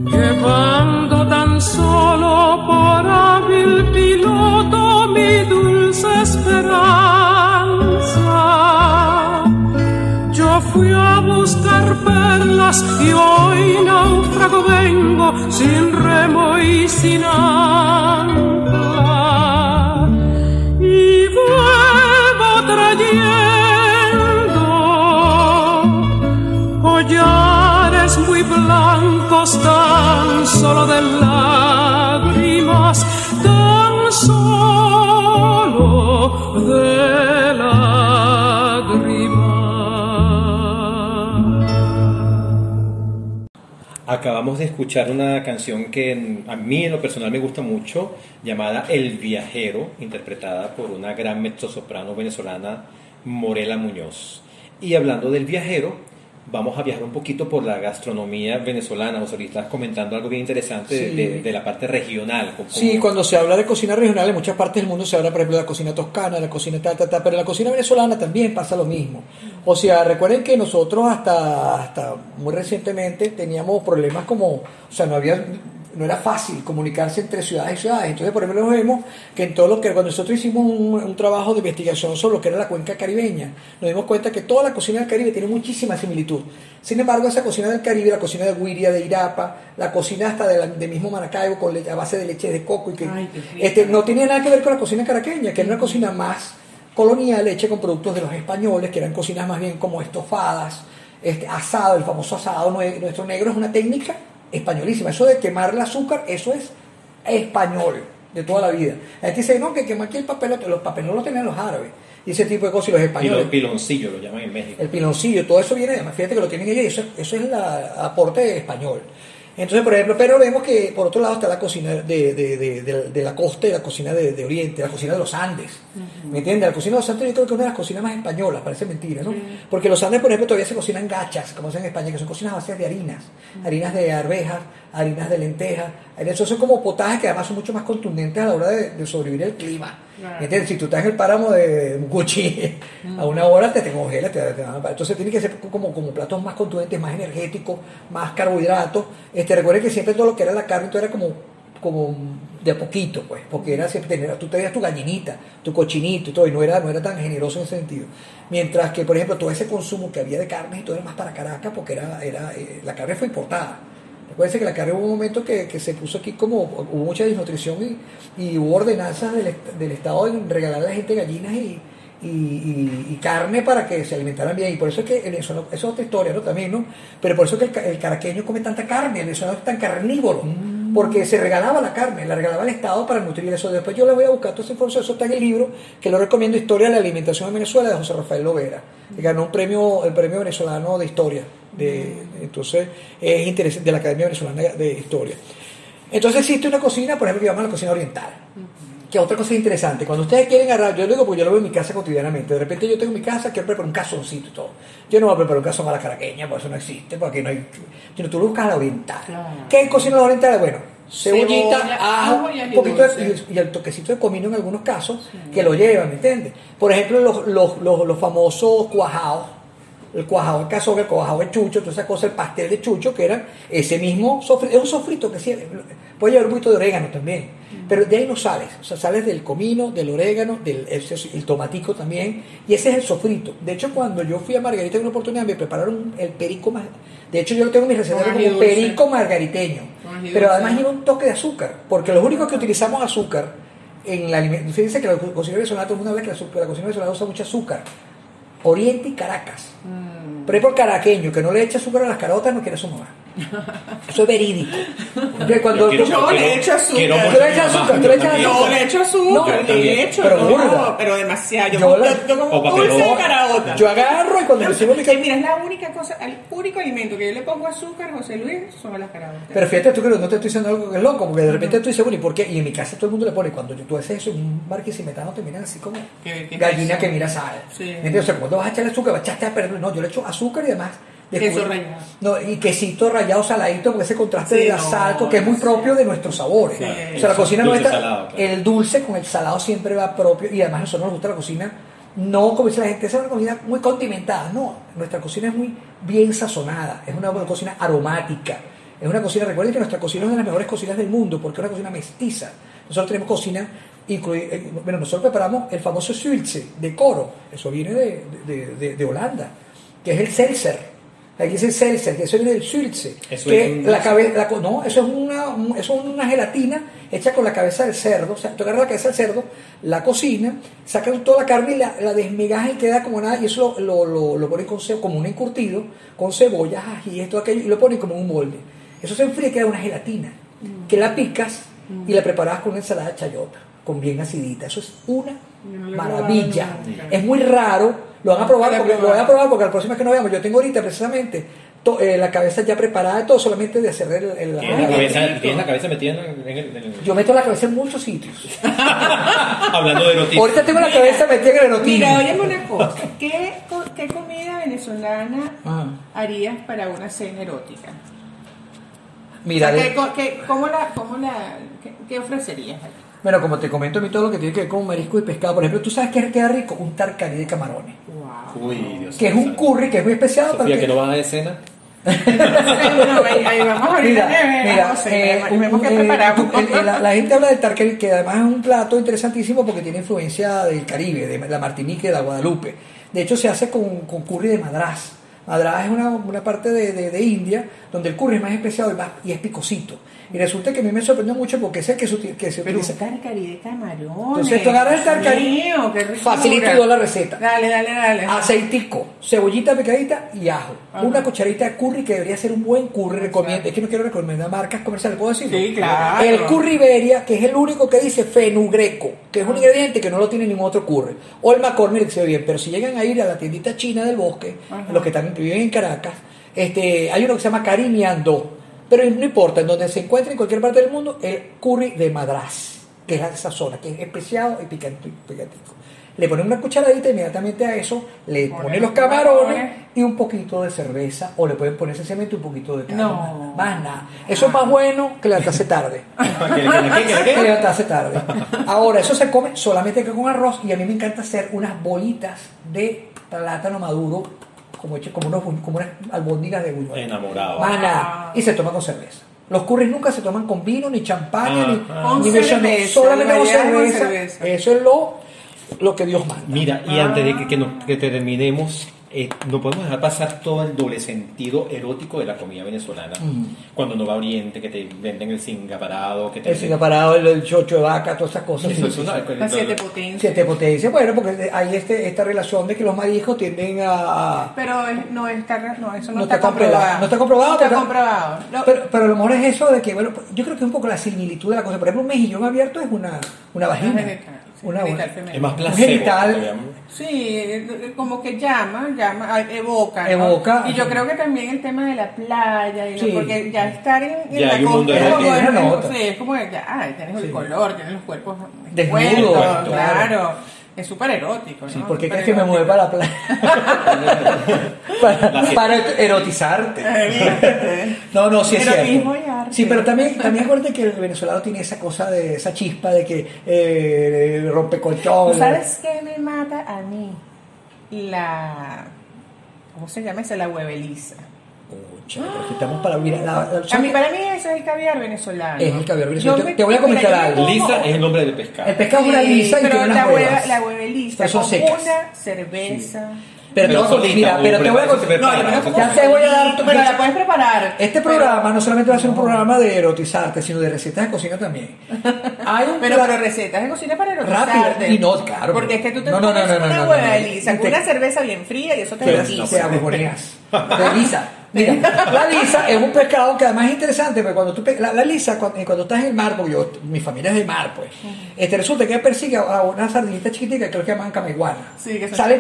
llevando tan solo por hábil piloto mi dulce esperanza. Yo fui a buscar perlas y hoy náufrago vengo sin remo y sin ancla. Tan solo de lágrimas, tan solo de lágrimas. Acabamos de escuchar una canción que a mí en lo personal me gusta mucho, llamada El Viajero, interpretada por una gran mezzosoprano venezolana, Morela Muñoz. Y hablando del viajero, vamos a viajar un poquito por la gastronomía venezolana. José Luis, estás comentando algo bien interesante de- Sí. de, de la parte regional. como- Sí, cuando se habla de cocina regional, en muchas partes del mundo se habla, por ejemplo, de la cocina toscana, la cocina tal, tal, tal, pero en la cocina venezolana también pasa lo mismo. O sea, recuerden que nosotros hasta, hasta muy recientemente teníamos problemas como, o sea, no había no era fácil comunicarse entre ciudades y ciudades. Entonces, por ejemplo, vemos que en todo lo que cuando nosotros hicimos un, un trabajo de investigación sobre lo que era la cuenca caribeña, nos dimos cuenta que toda la cocina del Caribe tiene muchísima similitud. Sin embargo, esa cocina del Caribe, la cocina de Guiria, de Irapa, la cocina hasta de, la- de mismo Maracaibo con le- a base de leche de coco y que Ay, este, no tenía nada que ver con la cocina caraqueña, que era una cocina más colonial, hecha con productos de los españoles, que eran cocinas más bien como estofadas, este, asado, el famoso asado nue- nuestro negro es una técnica españolísima. Eso de quemar el azúcar, eso es español de toda la vida. La gente dice, no, que quemó aquí el papel, los papeles no los tenían los árabes. Y ese tipo de cosas, y los españoles. Pilo- piloncillo lo llaman en México. El piloncillo, todo eso viene, fíjate que lo tienen ellos y eso, eso es el aporte español. Entonces, por ejemplo, pero vemos que por otro lado está la cocina de, de, de, la costa y la cocina de, Oriente, la cocina de los Andes. ¿Me entiendes? La cocina de los Andes yo creo que es una de las cocinas más españolas, parece mentira, ¿no? Porque los Andes, por ejemplo, todavía se cocinan gachas, como se en España, que son cocinas a base de harinas. Harinas de arvejas, harinas de lentejas. Eso son como potajes que además son mucho más contundentes a la hora de, de sobrevivir el clima. Claro. ¿Entiendes? Si tú estás en el páramo de Mucuchi, a una hora te, te congela, te, te entonces tiene que ser como, como platos más contundentes, más energéticos, más carbohidratos. Este, recuerden que siempre todo lo que era la carne, todo era como, como de a poquito, pues, porque era siempre tener, tú tenías tu gallinita, tu cochinito y todo, y no era, no era tan generoso en ese sentido. Mientras que, por ejemplo, todo ese consumo que había de carne y todo era más para Caracas, porque era, era, eh, la carne fue importada. Recuerden que la carne hubo un momento que, que se puso aquí como hubo mucha desnutrición y, y hubo ordenanzas del, del Estado en regalar a la gente gallinas y, y, y- y carne para que se alimentaran bien. Y por eso es que el venezolano- eso es otra historia, ¿no? También, ¿no? Pero por eso es que el, el caraqueño come tanta carne, el venezolano es tan carnívoro, porque se regalaba la carne, la regalaba el Estado para nutrir eso. Después yo le voy a buscar toda esa información, eso está en el libro, que lo recomiendo, Historia de la Alimentación en Venezuela, de José Rafael Lovera, que ganó un premio, el premio venezolano de historia. De, entonces, es interesante, de la Academia Venezolana de Historia. Entonces existe una cocina, por ejemplo, que llamamos la cocina oriental. Que otra cosa interesante, cuando ustedes quieren agarrar, yo lo digo porque yo lo veo en mi casa cotidianamente, de repente yo tengo en mi casa, quiero preparar un cazoncito y todo. Yo no voy a preparar un cazón a la caraqueña, porque eso no existe, porque no hay... Sino tú lo buscas a la oriental. ¿Qué cocina oriental? Bueno, cebollita, Cebolla, ajo, un poquito de- y el toquecito de comino en algunos casos, que lo llevan, ¿me entiendes? Por ejemplo, los, los, los, los famosos cuajados, el cuajado de cazón, el cuajado de chucho, toda esa cosa, el pastel de chucho, que era ese mismo sofrito, es un sofrito que sí, puede llevar un poquito de orégano también, pero de ahí no sales, o sea, sales del comino, del orégano, del el, el tomatico también, y ese es el sofrito. De hecho, cuando yo fui a Margarita en una oportunidad, me prepararon el perico más, de hecho yo lo tengo en mi receta Con como dulce. perico margariteño, ají pero dulce. además lleva un toque de azúcar, porque los únicos que utilizamos azúcar en la alimentación, fíjense que la co- cocina venezolana, todo el mundo habla que la, la cocina venezolana usa mucho azúcar, Oriente y Caracas. Por ejemplo, el caraqueño que no le echa azúcar a las carotas no quiere su mamá. Eso es verídico. Cuando Yo quiero- tú- Yo quiero- le echo azúcar. quiero Tú le echas azúcar, tú le echas. Yo le echo azúcar, No, le también. echo, Pero no, burda. pero demasiado. Yo, Yo la- como dulce de carabota. Yo agarro y cuando recibo mi Sí, mira, es la única cosa, el único alimento que yo le pongo azúcar, José Luis, son las carabotas. Pero fíjate tú que no te estoy diciendo algo que es loco, porque de repente tú dices, bueno, ¿y por qué? Y en mi casa todo el mundo le pone, cuando tú haces eso un barquisimetano te miran así como ¿Qué- qué gallina que mira sal. Sí. Cuando vas a echarle azúcar, vas a echarte a perder. No, yo le echo azúcar y demás. Queso rallado. No, y quesito rallado saladito, porque ese contraste Sí, de la no, sal, que es muy propio de nuestros sabores. Sí. O sea, la cocina Dulce nuestra, salado, claro. el dulce con el salado siempre va propio, y además a nosotros nos gusta la cocina, no como dice la gente, esa es una cocina muy condimentada, no, nuestra cocina es muy bien sazonada, es una cocina aromática, es una cocina, recuerden que nuestra cocina es una de las mejores cocinas del mundo, porque es una cocina mestiza. Nosotros tenemos cocina, inclui- eh, bueno, nosotros preparamos el famoso Zulce de coro, eso viene de, de- de- de Holanda, que es el seltzer. Aquí dice seltzer, que eso viene del Zulce. Eso que es un la no, eso es, una, un- eso es una gelatina hecha con la cabeza del cerdo. O sea, tú agarras la cabeza del cerdo, la cocina, sacas toda la carne y la, la desmigajas y queda como nada. Y eso lo, lo, lo, lo ponen con como un encurtido, con cebollas, ají, esto, aquello, y lo ponen como en un molde. Eso se enfría y queda una gelatina, que la picas y la preparas con una ensalada de chayota, con bien acidita. Eso es una no maravilla. Es muy raro. Lo van a probar Lo voy a porque lo probar. voy a probar porque la próxima vez que nos veamos, yo tengo ahorita precisamente to- eh, la cabeza ya preparada, todo solamente de hacer el, el- Tienes la- cabeza, tienes la cabeza metida en el... en el- Yo meto la cabeza en muchos sitios. Hablando de erotismo. Ahorita tengo la cabeza metida en el erotismo. Mira, óyeme una cosa. ¿Qué, qué comida venezolana Ah. harías para una cena erótica? Mira, O sea, de- ¿qué, cómo la, cómo la, qué, qué ofrecerías? ahí? Bueno, como te comento a mí todo lo que tiene que ver con marisco y pescado, por ejemplo, tú sabes que queda rico un tarcarí de camarones, Wow. Uy, Dios que es un curry que es muy especial Sofía, que- que no vas a de cena. bueno, ahí, ahí vamos ahorita Mira, no sé, eh, vemos qué eh, la, la gente habla del tarquerí, que además es un plato interesantísimo porque tiene influencia del Caribe, de la Martinica y de la Guadalupe. De hecho, se hace con, con curry de madrás. Madrás es una, una parte de, de- de India donde el curry es más especiado y, más, y es picosito. Y resulta que a mí me sorprendió mucho porque es el que se, que se Pero utiliza. tarcarí de camarones. Entonces tú agarras el tarcarí, facilito y la receta. Dale, dale, dale. Aceitico, cebollita picadita y ajo. Ajá. Una cucharita de curry que debería ser un buen curry. Recomiendo, es que no quiero recomendar marcas comerciales, ¿puedo decirlo? Sí, claro. El curry Iberia, que es el único que dice fenugreco, que es un ingrediente que no lo tiene ningún otro curry. O el McCormick, que se ve bien. Pero si llegan a ir a la tiendita china del bosque, Ajá. los que están, que viven en Caracas, este, hay uno que se llama Carimiando. Pero no importa, en donde se encuentre en cualquier parte del mundo, el curry de madrás. que es esa zona, que es especiado y picante, picatico. Le ponen una cucharadita inmediatamente a eso, le Ponen ponen los camarones. y un poquito de cerveza, o le pueden poner sencillamente un poquito de carne. No. más- nada. Eso es más bueno que levantarse tarde. Que levantarse tarde. Ahora, eso se come solamente con arroz y a mí me encanta hacer unas bolitas de plátano maduro, como, hecho- como, unos, como unas albóndigas de buñuelo. Enamorado. Nada. Y se toma con cerveza. Los curries nunca se toman con vino, ni champaña, Ah, ni, ah. Con ni bechamel, solamente con cerveza. cerveza. Eso es lo, lo que Dios manda. Mira, y antes de que, que nos- que terminemos, eh, no podemos dejar pasar todo el doble sentido erótico de la comida venezolana. Mm. Cuando uno va a Oriente, que te venden el cinga parado, que te El cine parado, el, el chocho de vaca, todas esas cosas. Eso sí, es sí, siete potencias. Siete potencias. Bueno, porque hay este, esta relación de que los mariscos tienden a, Pero es- no está, no, eso no, No está, está comprobado. comprobado. No está comprobado, No está pero- comprobado. Lo- Pero, pero a lo mejor es eso de que, bueno, yo creo que es un poco la similitud de la cosa. Por ejemplo, un mejillón abierto es una, una vagina. Una, femenino. Es más placebo. Sí, como que llama, llama, ah, evoca. ¿no? Evoca. Y yo creo que también el tema de la playa, y lo- porque ya estar en, en Ya la costa es como, es- sí, como que ya, ay, tienes Sí. el color, tienes los cuerpos Desnudos, claro. claro. Es súper erótico, Sí, ¿no? ¿por qué Súper crees que me mueve para la playa? para, para erotizarte. No, no, sí es Erotismo cierto. y arte. Sí, pero también, también acuérdate que el venezolano tiene esa cosa de esa chispa de que eh, rompe ¿Tú colchón. sabes qué me mata a mí? La... ¿Cómo se llama esa? La hueveliza. Pucha, estamos para mira, la- la- A mí, para mí eso es el caviar venezolano. Es el caviar venezolano. Te- me- te voy a comentar algo. Lisa es el nombre del pescado. El pescado es una lisa y pero tiene unas la, hueva, la hueveliza Pero son con secas. una cerveza. Pero, Pero te voy a- solita, mira, pero te voy a. No, Ya te voy a dar tu- Pero la puedes preparar. Este Pero- programa no solamente va a ser un programa de erotizarte, sino de recetas de cocina también. Hay un Pero, recetas de cocina para erotizarte. Rápido, y no, claro, Porque es que tú te no, no, pones no, no, una no, no, hueva no, de no. lisa Y te- una cerveza bien fría y eso te erotiza. De lisa. Mira, la lisa es un pescado que además es interesante, porque cuando tú la, la lisa, cuando, cuando estás en el mar, porque yo, mi familia es del mar, pues, este, resulta que persigue a, una sardinita chiquitica que lo llaman camaiguana. Sí, que salen,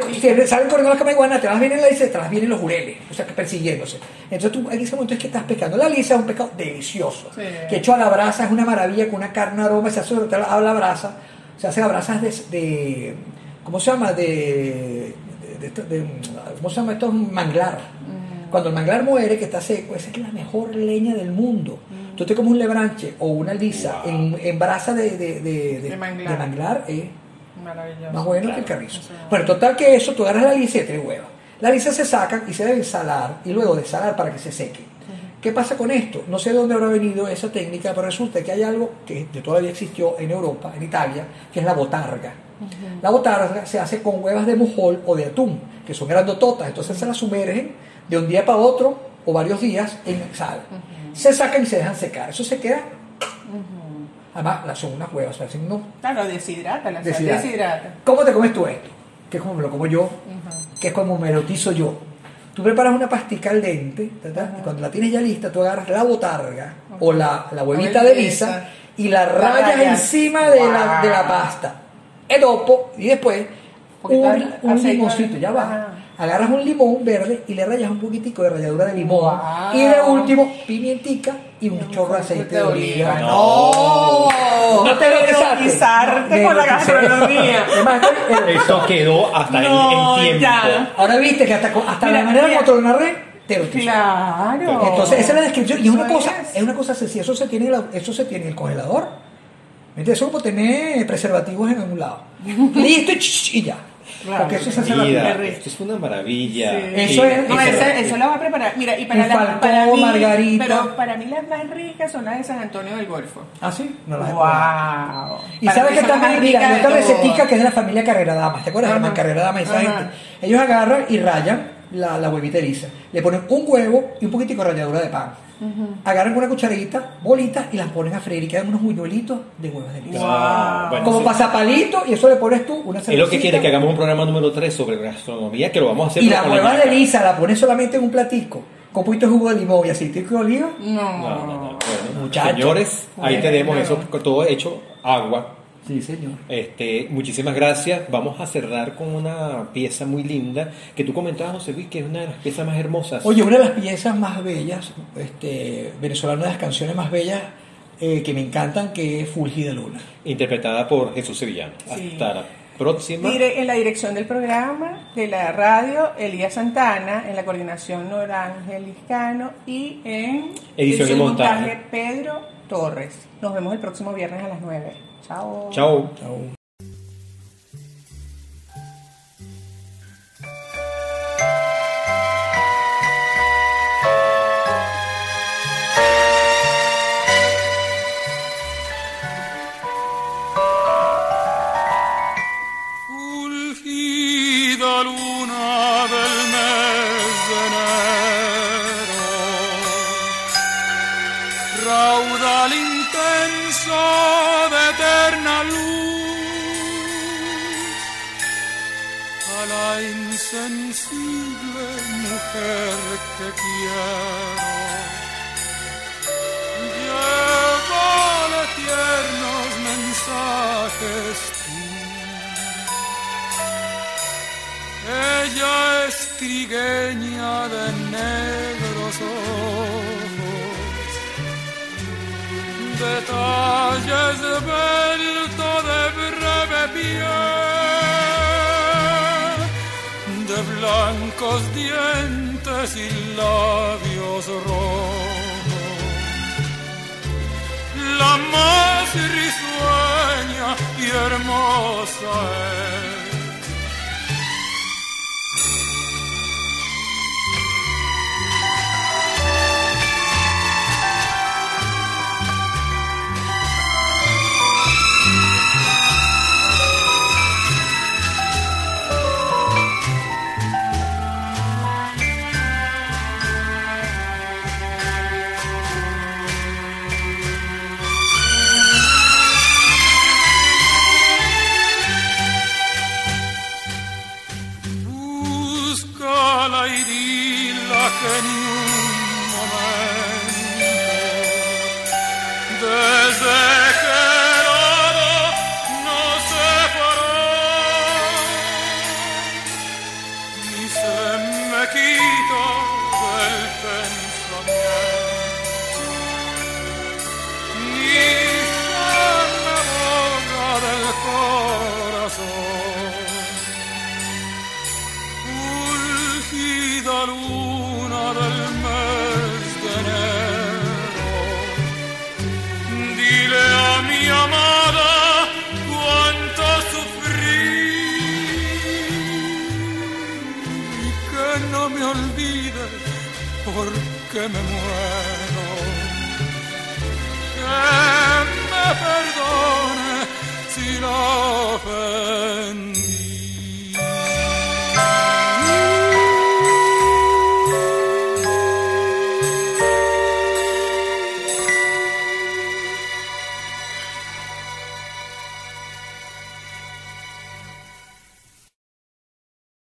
corriendo las camaiguanas, te las vienen la lisa y te las vienen los jureles, o sea, que persiguiéndose. Entonces tú en ese momento es que estás pescando. La lisa es un pescado delicioso, Sí. que hecho a la brasa es una maravilla, con una carne, aroma, se hace a la brasa, se hace a brasas de, de ¿cómo se llama? De, de- de- de- ¿cómo se llama esto? Manglar. Cuando el manglar muere, que está seco, esa es la mejor leña del mundo. Tú te comes un lebranche o una lisa en, en brasa de, de, de, De manglar. de manglar, es Maravilloso. más bueno que el carrizo. Sí. Bueno, total que eso, tú agarras la lisa y te hueva. La lisa se saca y se debe salar y luego desalar para que se seque. ¿Qué pasa con esto? No sé de dónde habrá venido esa técnica, pero resulta que hay algo que de todavía existió en Europa, en Italia, que es la botarga. La botarga se hace con huevas de mujol o de atún, que son grandototas, entonces se las sumergen de un día para otro o varios días en sal. Se sacan y se dejan secar. Eso se queda. Además, las- son unas huevas, parecen unos Claro, deshidrata, la Deshidrata. deshidrata. ¿Cómo te comes tú esto? Que es como me lo como yo, que es como me erotizo yo. Tú preparas una pastica al dente, ta, ta, y cuando la tienes ya lista, tú agarras la botarga o la, la huevita O de el lisa y la rayas encima de, la, de la pasta. Edopo, y después un, un limoncito, ya va. Agarras un limón verde y le rayas un poquitico de ralladura de limón. Guau. Y de último, pimientica y un chorro de aceite de oliva. No, No te Me con la gastronomía. Eso quedó hasta el- No, en tiempo. ya. Ahora viste que hasta, hasta Mira, la manera mira. como te lo narré, te erotizó. Claro. Entonces, esa es la descripción. Y es una cosa, es. es una cosa sencilla. Eso se tiene, en la- eso se tiene en el congelador. Eso es como tener preservativos en algún lado. Listo y ya. Claro. Porque eso se hace rico. esto es una maravilla. Sí. Eso es- No, y eso, eso lo va a preparar. Mira, y para, Un las- para mí, margarita. pero para mí las más ricas son las de San Antonio del Golfo. ¿Ah, sí? No las he probado. Wow. Y sabes que también, mira, hay otra recetica que es de la familia Carrera Damas, ¿te acuerdas? Germán Carrera Damas, esa gente. Ellos agarran y rayan la, la huevita lisa. Le ponen un huevo y un poquitico de ralladura de pan. Agarran una cucharadita, bolitas y las ponen a freír y quedan unos buñuelitos de huevos de lisa. Ah, bueno, Como sí. pasapalito y eso le pones tú una Es lo que cervecita. quiere que hagamos un programa número 3 sobre gastronomía, que lo vamos a hacer Y la hueva de lisa la pones solamente en un platico, con poquito de jugo de limón y aceite de oliva. No. No, no, no. Bueno, Muchacho. señores, ahí Bueno. tenemos eso todo hecho, agua. Sí, señor. Este, muchísimas gracias. Vamos a cerrar con una pieza muy linda que tú comentabas, José Luis, que es una de las piezas más hermosas. Oye, una de las piezas más bellas, este, venezolana, una de las canciones más bellas, eh, que me encantan, que es Fulgida Luna. Interpretada por Jesús Sevillano. Sí. Hasta la próxima. Dire- en la dirección del programa de la radio, Elías Santana, en la coordinación Nora Ángel Liscano y en Edición y montaje. Pedro Torres. Nos vemos el próximo viernes a las 9. Ciao. Ciao. Ciao. Mujer que quiero. Llévale tiernos mensajes. Ella es trigueña de negros ojos, detalles de velto de breve piel, blancos dientes y labios rojos. La más risueña y hermosa es.